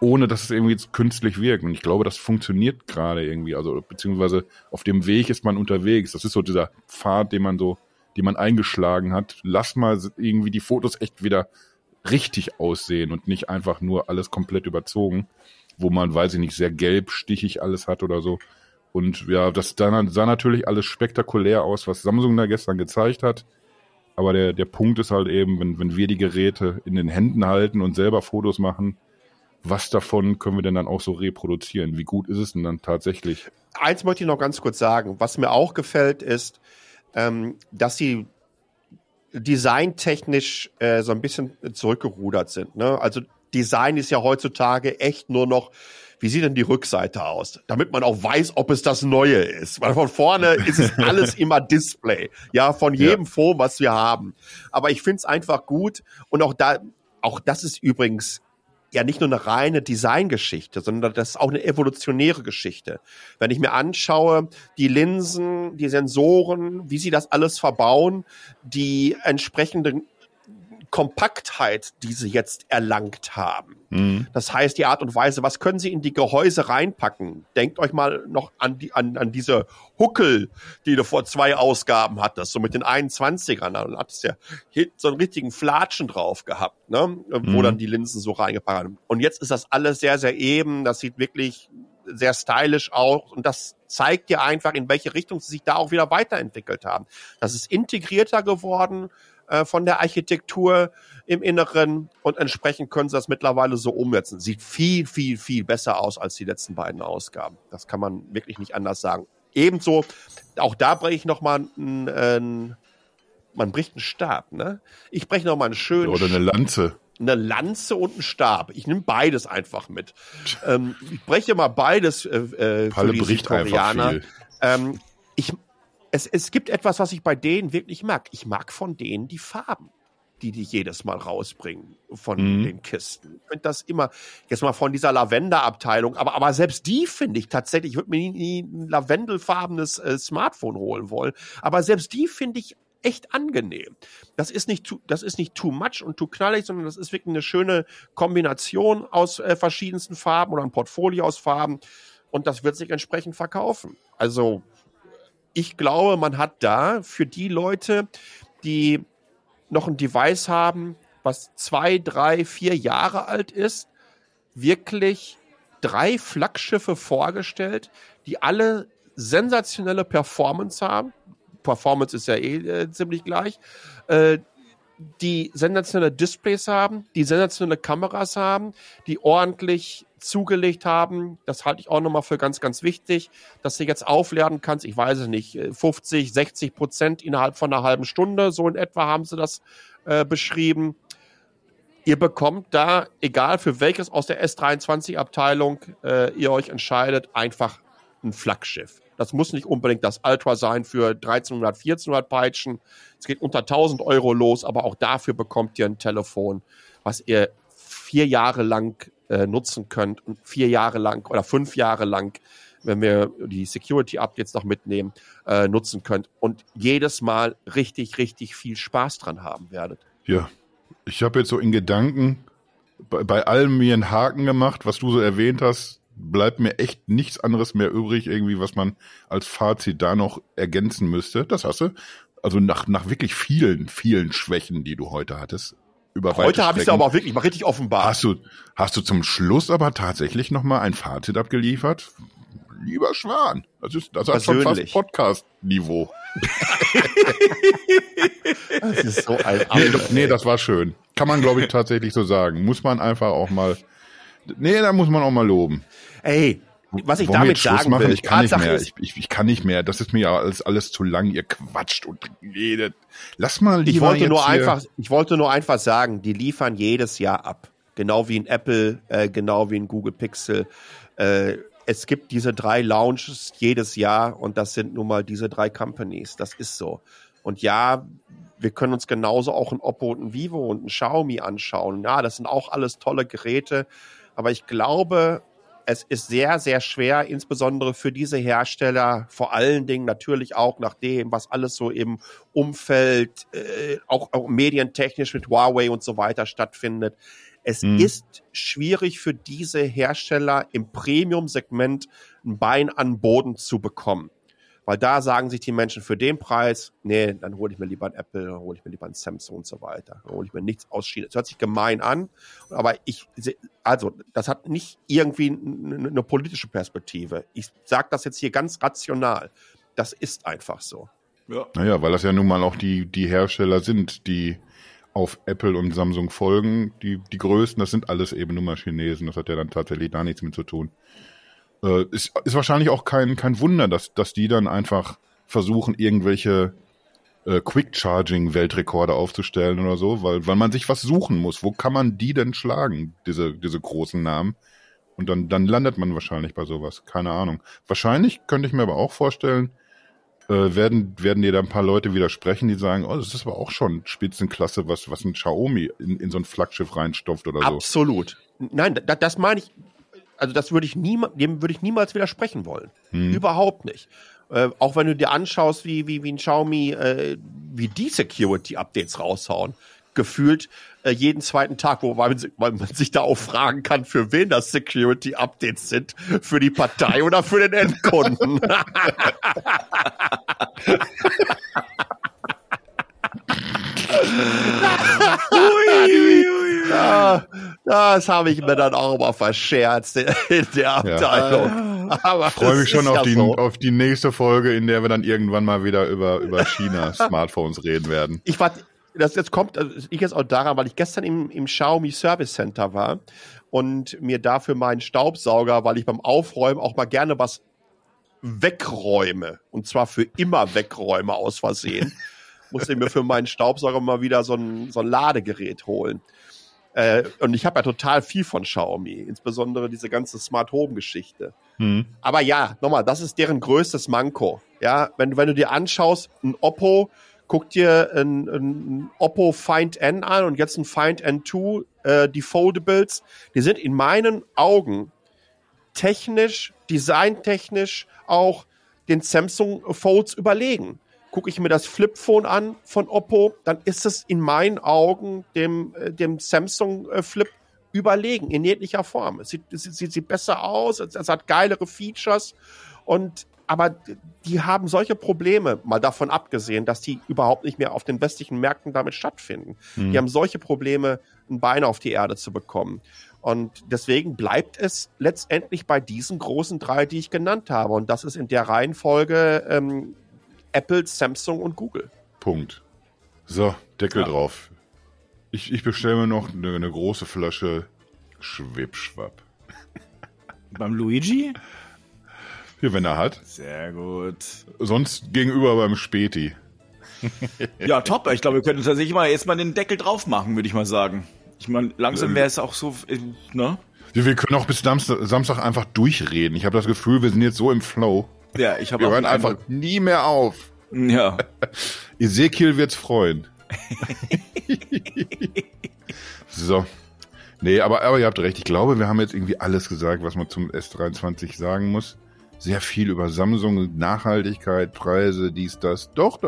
Speaker 3: ohne dass es irgendwie künstlich wirkt. Und ich glaube, das funktioniert gerade irgendwie. Also, beziehungsweise auf dem Weg ist man unterwegs. Das ist so dieser Pfad, den man so, den man eingeschlagen hat. Lass mal irgendwie die Fotos echt wieder richtig aussehen und nicht einfach nur alles komplett überzogen, wo man, weiß ich nicht, sehr gelb, stichig alles hat oder so. Und ja, das sah natürlich alles spektakulär aus, was Samsung da gestern gezeigt hat. Aber der, der Punkt ist halt eben, wenn, wenn wir die Geräte in den Händen halten und selber Fotos machen, was davon können wir denn dann auch so reproduzieren? Wie gut ist es denn dann tatsächlich?
Speaker 2: Eins möchte ich noch ganz kurz sagen. Was mir auch gefällt, ist, ähm, dass sie designtechnisch äh, so ein bisschen zurückgerudert sind. Ne? Also Design ist ja heutzutage echt nur noch wie sieht denn die Rückseite aus? Damit man auch weiß, ob es das Neue ist. Weil von vorne ist es alles immer Display. Ja, von jedem ja. Phone, was wir haben. Aber ich finde es einfach gut. Und auch da, auch das ist übrigens ja nicht nur eine reine Designgeschichte, sondern das ist auch eine evolutionäre Geschichte. Wenn ich mir anschaue, die Linsen, die Sensoren, wie sie das alles verbauen, die entsprechenden Kompaktheit, die sie jetzt erlangt haben. Mhm. Das heißt, die Art und Weise, was können sie in die Gehäuse reinpacken? Denkt euch mal noch an, die, an, an diese Huckel, die du vor zwei Ausgaben hattest, so mit den 21ern. Da hattest ja so einen richtigen Flatschen drauf gehabt, ne? Mhm. wo dann die Linsen so reingepackt haben. Und jetzt ist das alles sehr, sehr eben. Das sieht wirklich sehr stylisch aus und das zeigt dir einfach, in welche Richtung sie sich da auch wieder weiterentwickelt haben. Das ist integrierter geworden, äh, von der Architektur im Inneren und entsprechend können sie das mittlerweile so umsetzen. Sieht viel, viel, viel besser aus als die letzten beiden Ausgaben. Das kann man wirklich nicht anders sagen. Ebenso, auch da breche ich nochmal ein, ein, man bricht einen Stab, ne? Ich breche nochmal einen schönen.
Speaker 3: Oder eine Lanze
Speaker 2: eine Lanze und einen Stab. Ich nehme beides einfach mit. Ähm, ich breche mal beides äh,
Speaker 3: äh Palle für die bricht Südkoreaner.
Speaker 2: Ähm, ich, es, es gibt etwas, was ich bei denen wirklich mag. Ich mag von denen die Farben, die die jedes Mal rausbringen von mhm. den Kisten. Ich finde das immer, jetzt mal von dieser Lavender-Abteilung, aber, aber selbst die finde ich tatsächlich, ich würde mir nie, nie ein lavendelfarbenes äh, Smartphone holen wollen, aber selbst die finde ich echt angenehm. Das ist nicht too, das ist nicht too much und too knallig, sondern das ist wirklich eine schöne Kombination aus äh, verschiedensten Farben oder ein Portfolio aus Farben und das wird sich entsprechend verkaufen. Also ich glaube, man hat da für die Leute, die noch ein Device haben, was zwei, drei, vier Jahre alt ist, wirklich drei Flaggschiffe vorgestellt, die alle sensationelle Performance haben. Performance ist ja eh äh, ziemlich gleich. Äh, die sensationelle Displays haben, die sensationelle Kameras haben, die ordentlich zugelegt haben. Das halte ich auch nochmal für ganz, ganz wichtig, dass du jetzt aufladen kannst. Ich weiß es nicht, 50, 60 Prozent innerhalb von einer halben Stunde. So in etwa haben sie das äh, beschrieben. Ihr bekommt da, egal für welches aus der S23-Abteilung äh, ihr euch entscheidet, einfach ein Flaggschiff. Das muss nicht unbedingt das Ultra sein für 1300, 1400 Peitschen. Es geht unter 1000 Euro los, aber auch dafür bekommt ihr ein Telefon, was ihr vier Jahre lang äh, nutzen könnt und vier Jahre lang oder fünf Jahre lang, wenn wir die Security-Updates noch mitnehmen, äh, nutzen könnt und jedes Mal richtig, richtig viel Spaß dran haben werdet.
Speaker 3: Ja, ich habe jetzt so in Gedanken bei, bei allem mir einen Haken gemacht, was du so erwähnt hast, bleibt mir echt nichts anderes mehr übrig, irgendwie, was man als Fazit da noch ergänzen müsste. Das hast du. Also nach, nach wirklich vielen, vielen Schwächen, die du heute hattest,
Speaker 2: über Heute habe ich es aber auch wirklich mal richtig offenbar.
Speaker 3: Hast du, hast du zum Schluss aber tatsächlich noch mal ein Fazit abgeliefert? Lieber Schwan, das ist das ist schon fast Podcast-Niveau. das ist so ein nee, nee, das war schön. Kann man, glaube ich, tatsächlich so sagen. Muss man einfach auch mal. Nee, da muss man auch mal loben.
Speaker 2: Ey, was ich Wollen damit sagen
Speaker 3: machen?
Speaker 2: will,
Speaker 3: ich kann nicht mehr. Ich, ich, ich, kann nicht mehr. Das ist mir ja alles, alles zu lang. Ihr quatscht und redet. Lass mal
Speaker 2: ich wollte nur einfach, ich wollte nur einfach sagen, die liefern jedes Jahr ab. Genau wie in Apple, äh, genau wie in Google Pixel. Äh, es gibt diese drei Launches jedes Jahr und das sind nun mal diese drei Companies. Das ist so. Und ja, wir können uns genauso auch ein Oppo und ein Vivo und ein Xiaomi anschauen. Ja, das sind auch alles tolle Geräte. Aber ich glaube, es ist sehr, sehr schwer, insbesondere für diese Hersteller, vor allen Dingen natürlich auch nach dem, was alles so im Umfeld, äh, auch, auch medientechnisch mit Huawei und so weiter stattfindet. Es hm. ist schwierig für diese Hersteller im Premium-Segment ein Bein an Boden zu bekommen. Weil da sagen sich die Menschen für den Preis, nee, dann hole ich mir lieber ein Apple, dann hole ich mir lieber ein Samsung und so weiter. Dann hole ich mir nichts aus China. Das hört sich gemein an, aber ich, also, das hat nicht irgendwie eine politische Perspektive. Ich sage das jetzt hier ganz rational. Das ist einfach so.
Speaker 3: Ja. Naja, weil das ja nun mal auch die, die Hersteller sind, die auf Apple und Samsung folgen. Die, die größten, das sind alles eben nur mal Chinesen. Das hat ja dann tatsächlich da nichts mit zu tun. Äh, ist, ist wahrscheinlich auch kein, kein Wunder, dass, dass die dann einfach versuchen, irgendwelche äh, Quick-Charging-Weltrekorde aufzustellen oder so, weil, weil man sich was suchen muss. Wo kann man die denn schlagen, diese, diese großen Namen? Und dann, dann landet man wahrscheinlich bei sowas. Keine Ahnung. Wahrscheinlich könnte ich mir aber auch vorstellen, äh, werden, werden dir da ein paar Leute widersprechen, die sagen, oh, das ist aber auch schon Spitzenklasse, was, was ein Xiaomi in, in so ein Flaggschiff reinstopft oder so.
Speaker 2: Absolut. Nein, da, das meine ich, also das würde ich nie, dem würde ich niemals widersprechen wollen. Hm. Überhaupt nicht. Äh, auch wenn du dir anschaust, wie, wie, wie ein Xiaomi, äh, wie die Security-Updates raushauen gefühlt äh, jeden zweiten Tag, wobei man, weil man sich da auch fragen kann, für wen das Security Updates sind. Für die Partei oder für den Endkunden. ui, ui, ja, das habe ich mir dann auch mal verscherzt in, der Abteilung.
Speaker 3: Ja. Aber ich freue mich schon auf, ja die, so. auf die nächste Folge, in der wir dann irgendwann mal wieder über, über China Smartphones reden werden.
Speaker 2: Ich war, das jetzt kommt, also ich jetzt auch daran, weil ich gestern im, im Xiaomi Service Center war und mir dafür meinen Staubsauger, weil ich beim Aufräumen auch mal gerne was wegräume und zwar für immer wegräume aus Versehen, musste ich mir für meinen Staubsauger mal wieder so ein, so ein Ladegerät holen. Äh, und ich habe ja total viel von Xiaomi, insbesondere diese ganze Smart Home Geschichte. Hm. Aber ja, nochmal, das ist deren größtes Manko. Ja, wenn, wenn du dir anschaust, ein Oppo guck dir ein, ein Oppo Find N an und jetzt ein Find N2, äh, die Foldables, die sind in meinen Augen technisch, designtechnisch auch den Samsung Folds überlegen. Gucke ich mir das Flip-Phone an von Oppo, dann ist es in meinen Augen dem, äh, dem Samsung äh, Flip überlegen, in jeglicher Form. Es sieht, es sieht, sieht besser aus, es, es hat geilere Features und aber die haben solche Probleme, mal davon abgesehen, dass die überhaupt nicht mehr auf den westlichen Märkten damit stattfinden. Mhm. Die haben solche Probleme, ein Bein auf die Erde zu bekommen. Und deswegen bleibt es letztendlich bei diesen großen drei, die ich genannt habe. Und das ist in der Reihenfolge ähm, Apple, Samsung und Google.
Speaker 3: Punkt. So, Deckel ja. drauf. Ich, ich bestelle mir noch eine, eine große Flasche Schwipschwapp.
Speaker 1: Beim Luigi?
Speaker 3: Hier, wenn er hat.
Speaker 1: Sehr gut.
Speaker 3: Sonst gegenüber beim Späti.
Speaker 1: ja, top. Ich glaube, wir könnten tatsächlich mal jetzt mal den Deckel drauf machen, würde ich mal sagen. Ich meine, langsam wäre es auch so, äh, ne?
Speaker 3: Wir können auch bis Samstag einfach durchreden. Ich habe das Gefühl, wir sind jetzt so im Flow.
Speaker 1: Ja, ich habe
Speaker 3: Wir hören einfach nie mehr auf.
Speaker 1: Ja.
Speaker 3: Ezekiel wird's freuen. so. Nee, aber, aber ihr habt recht. Ich glaube, wir haben jetzt irgendwie alles gesagt, was man zum S23 sagen muss sehr viel über Samsung, Nachhaltigkeit, Preise, dies, das. Doch,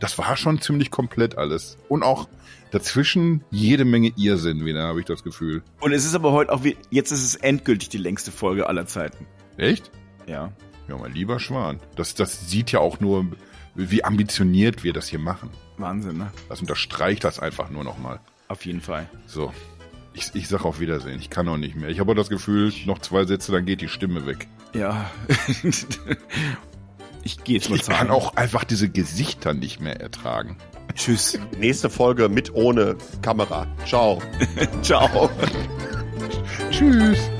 Speaker 3: das war schon ziemlich komplett alles. Und auch dazwischen jede Menge Irrsinn wieder, habe ich das Gefühl.
Speaker 1: Und es ist aber heute auch, wie, jetzt ist es endgültig die längste Folge aller Zeiten.
Speaker 3: Echt?
Speaker 1: Ja.
Speaker 3: Ja, mein lieber Schwan. Das, das sieht ja auch nur, wie ambitioniert wir das hier machen.
Speaker 1: Wahnsinn, ne?
Speaker 3: Das unterstreicht das einfach nur nochmal.
Speaker 1: Auf jeden Fall.
Speaker 3: So. Ich, ich sag auf Wiedersehen. Ich kann auch nicht mehr. Ich habe das Gefühl, noch zwei Sätze, dann geht die Stimme weg.
Speaker 1: Ja. Ich gehe jetzt mal
Speaker 3: Ich kann auch einfach diese Gesichter nicht mehr ertragen.
Speaker 1: Tschüss.
Speaker 2: Nächste Folge mit ohne Kamera. Ciao.
Speaker 1: Ciao.
Speaker 3: Tschüss.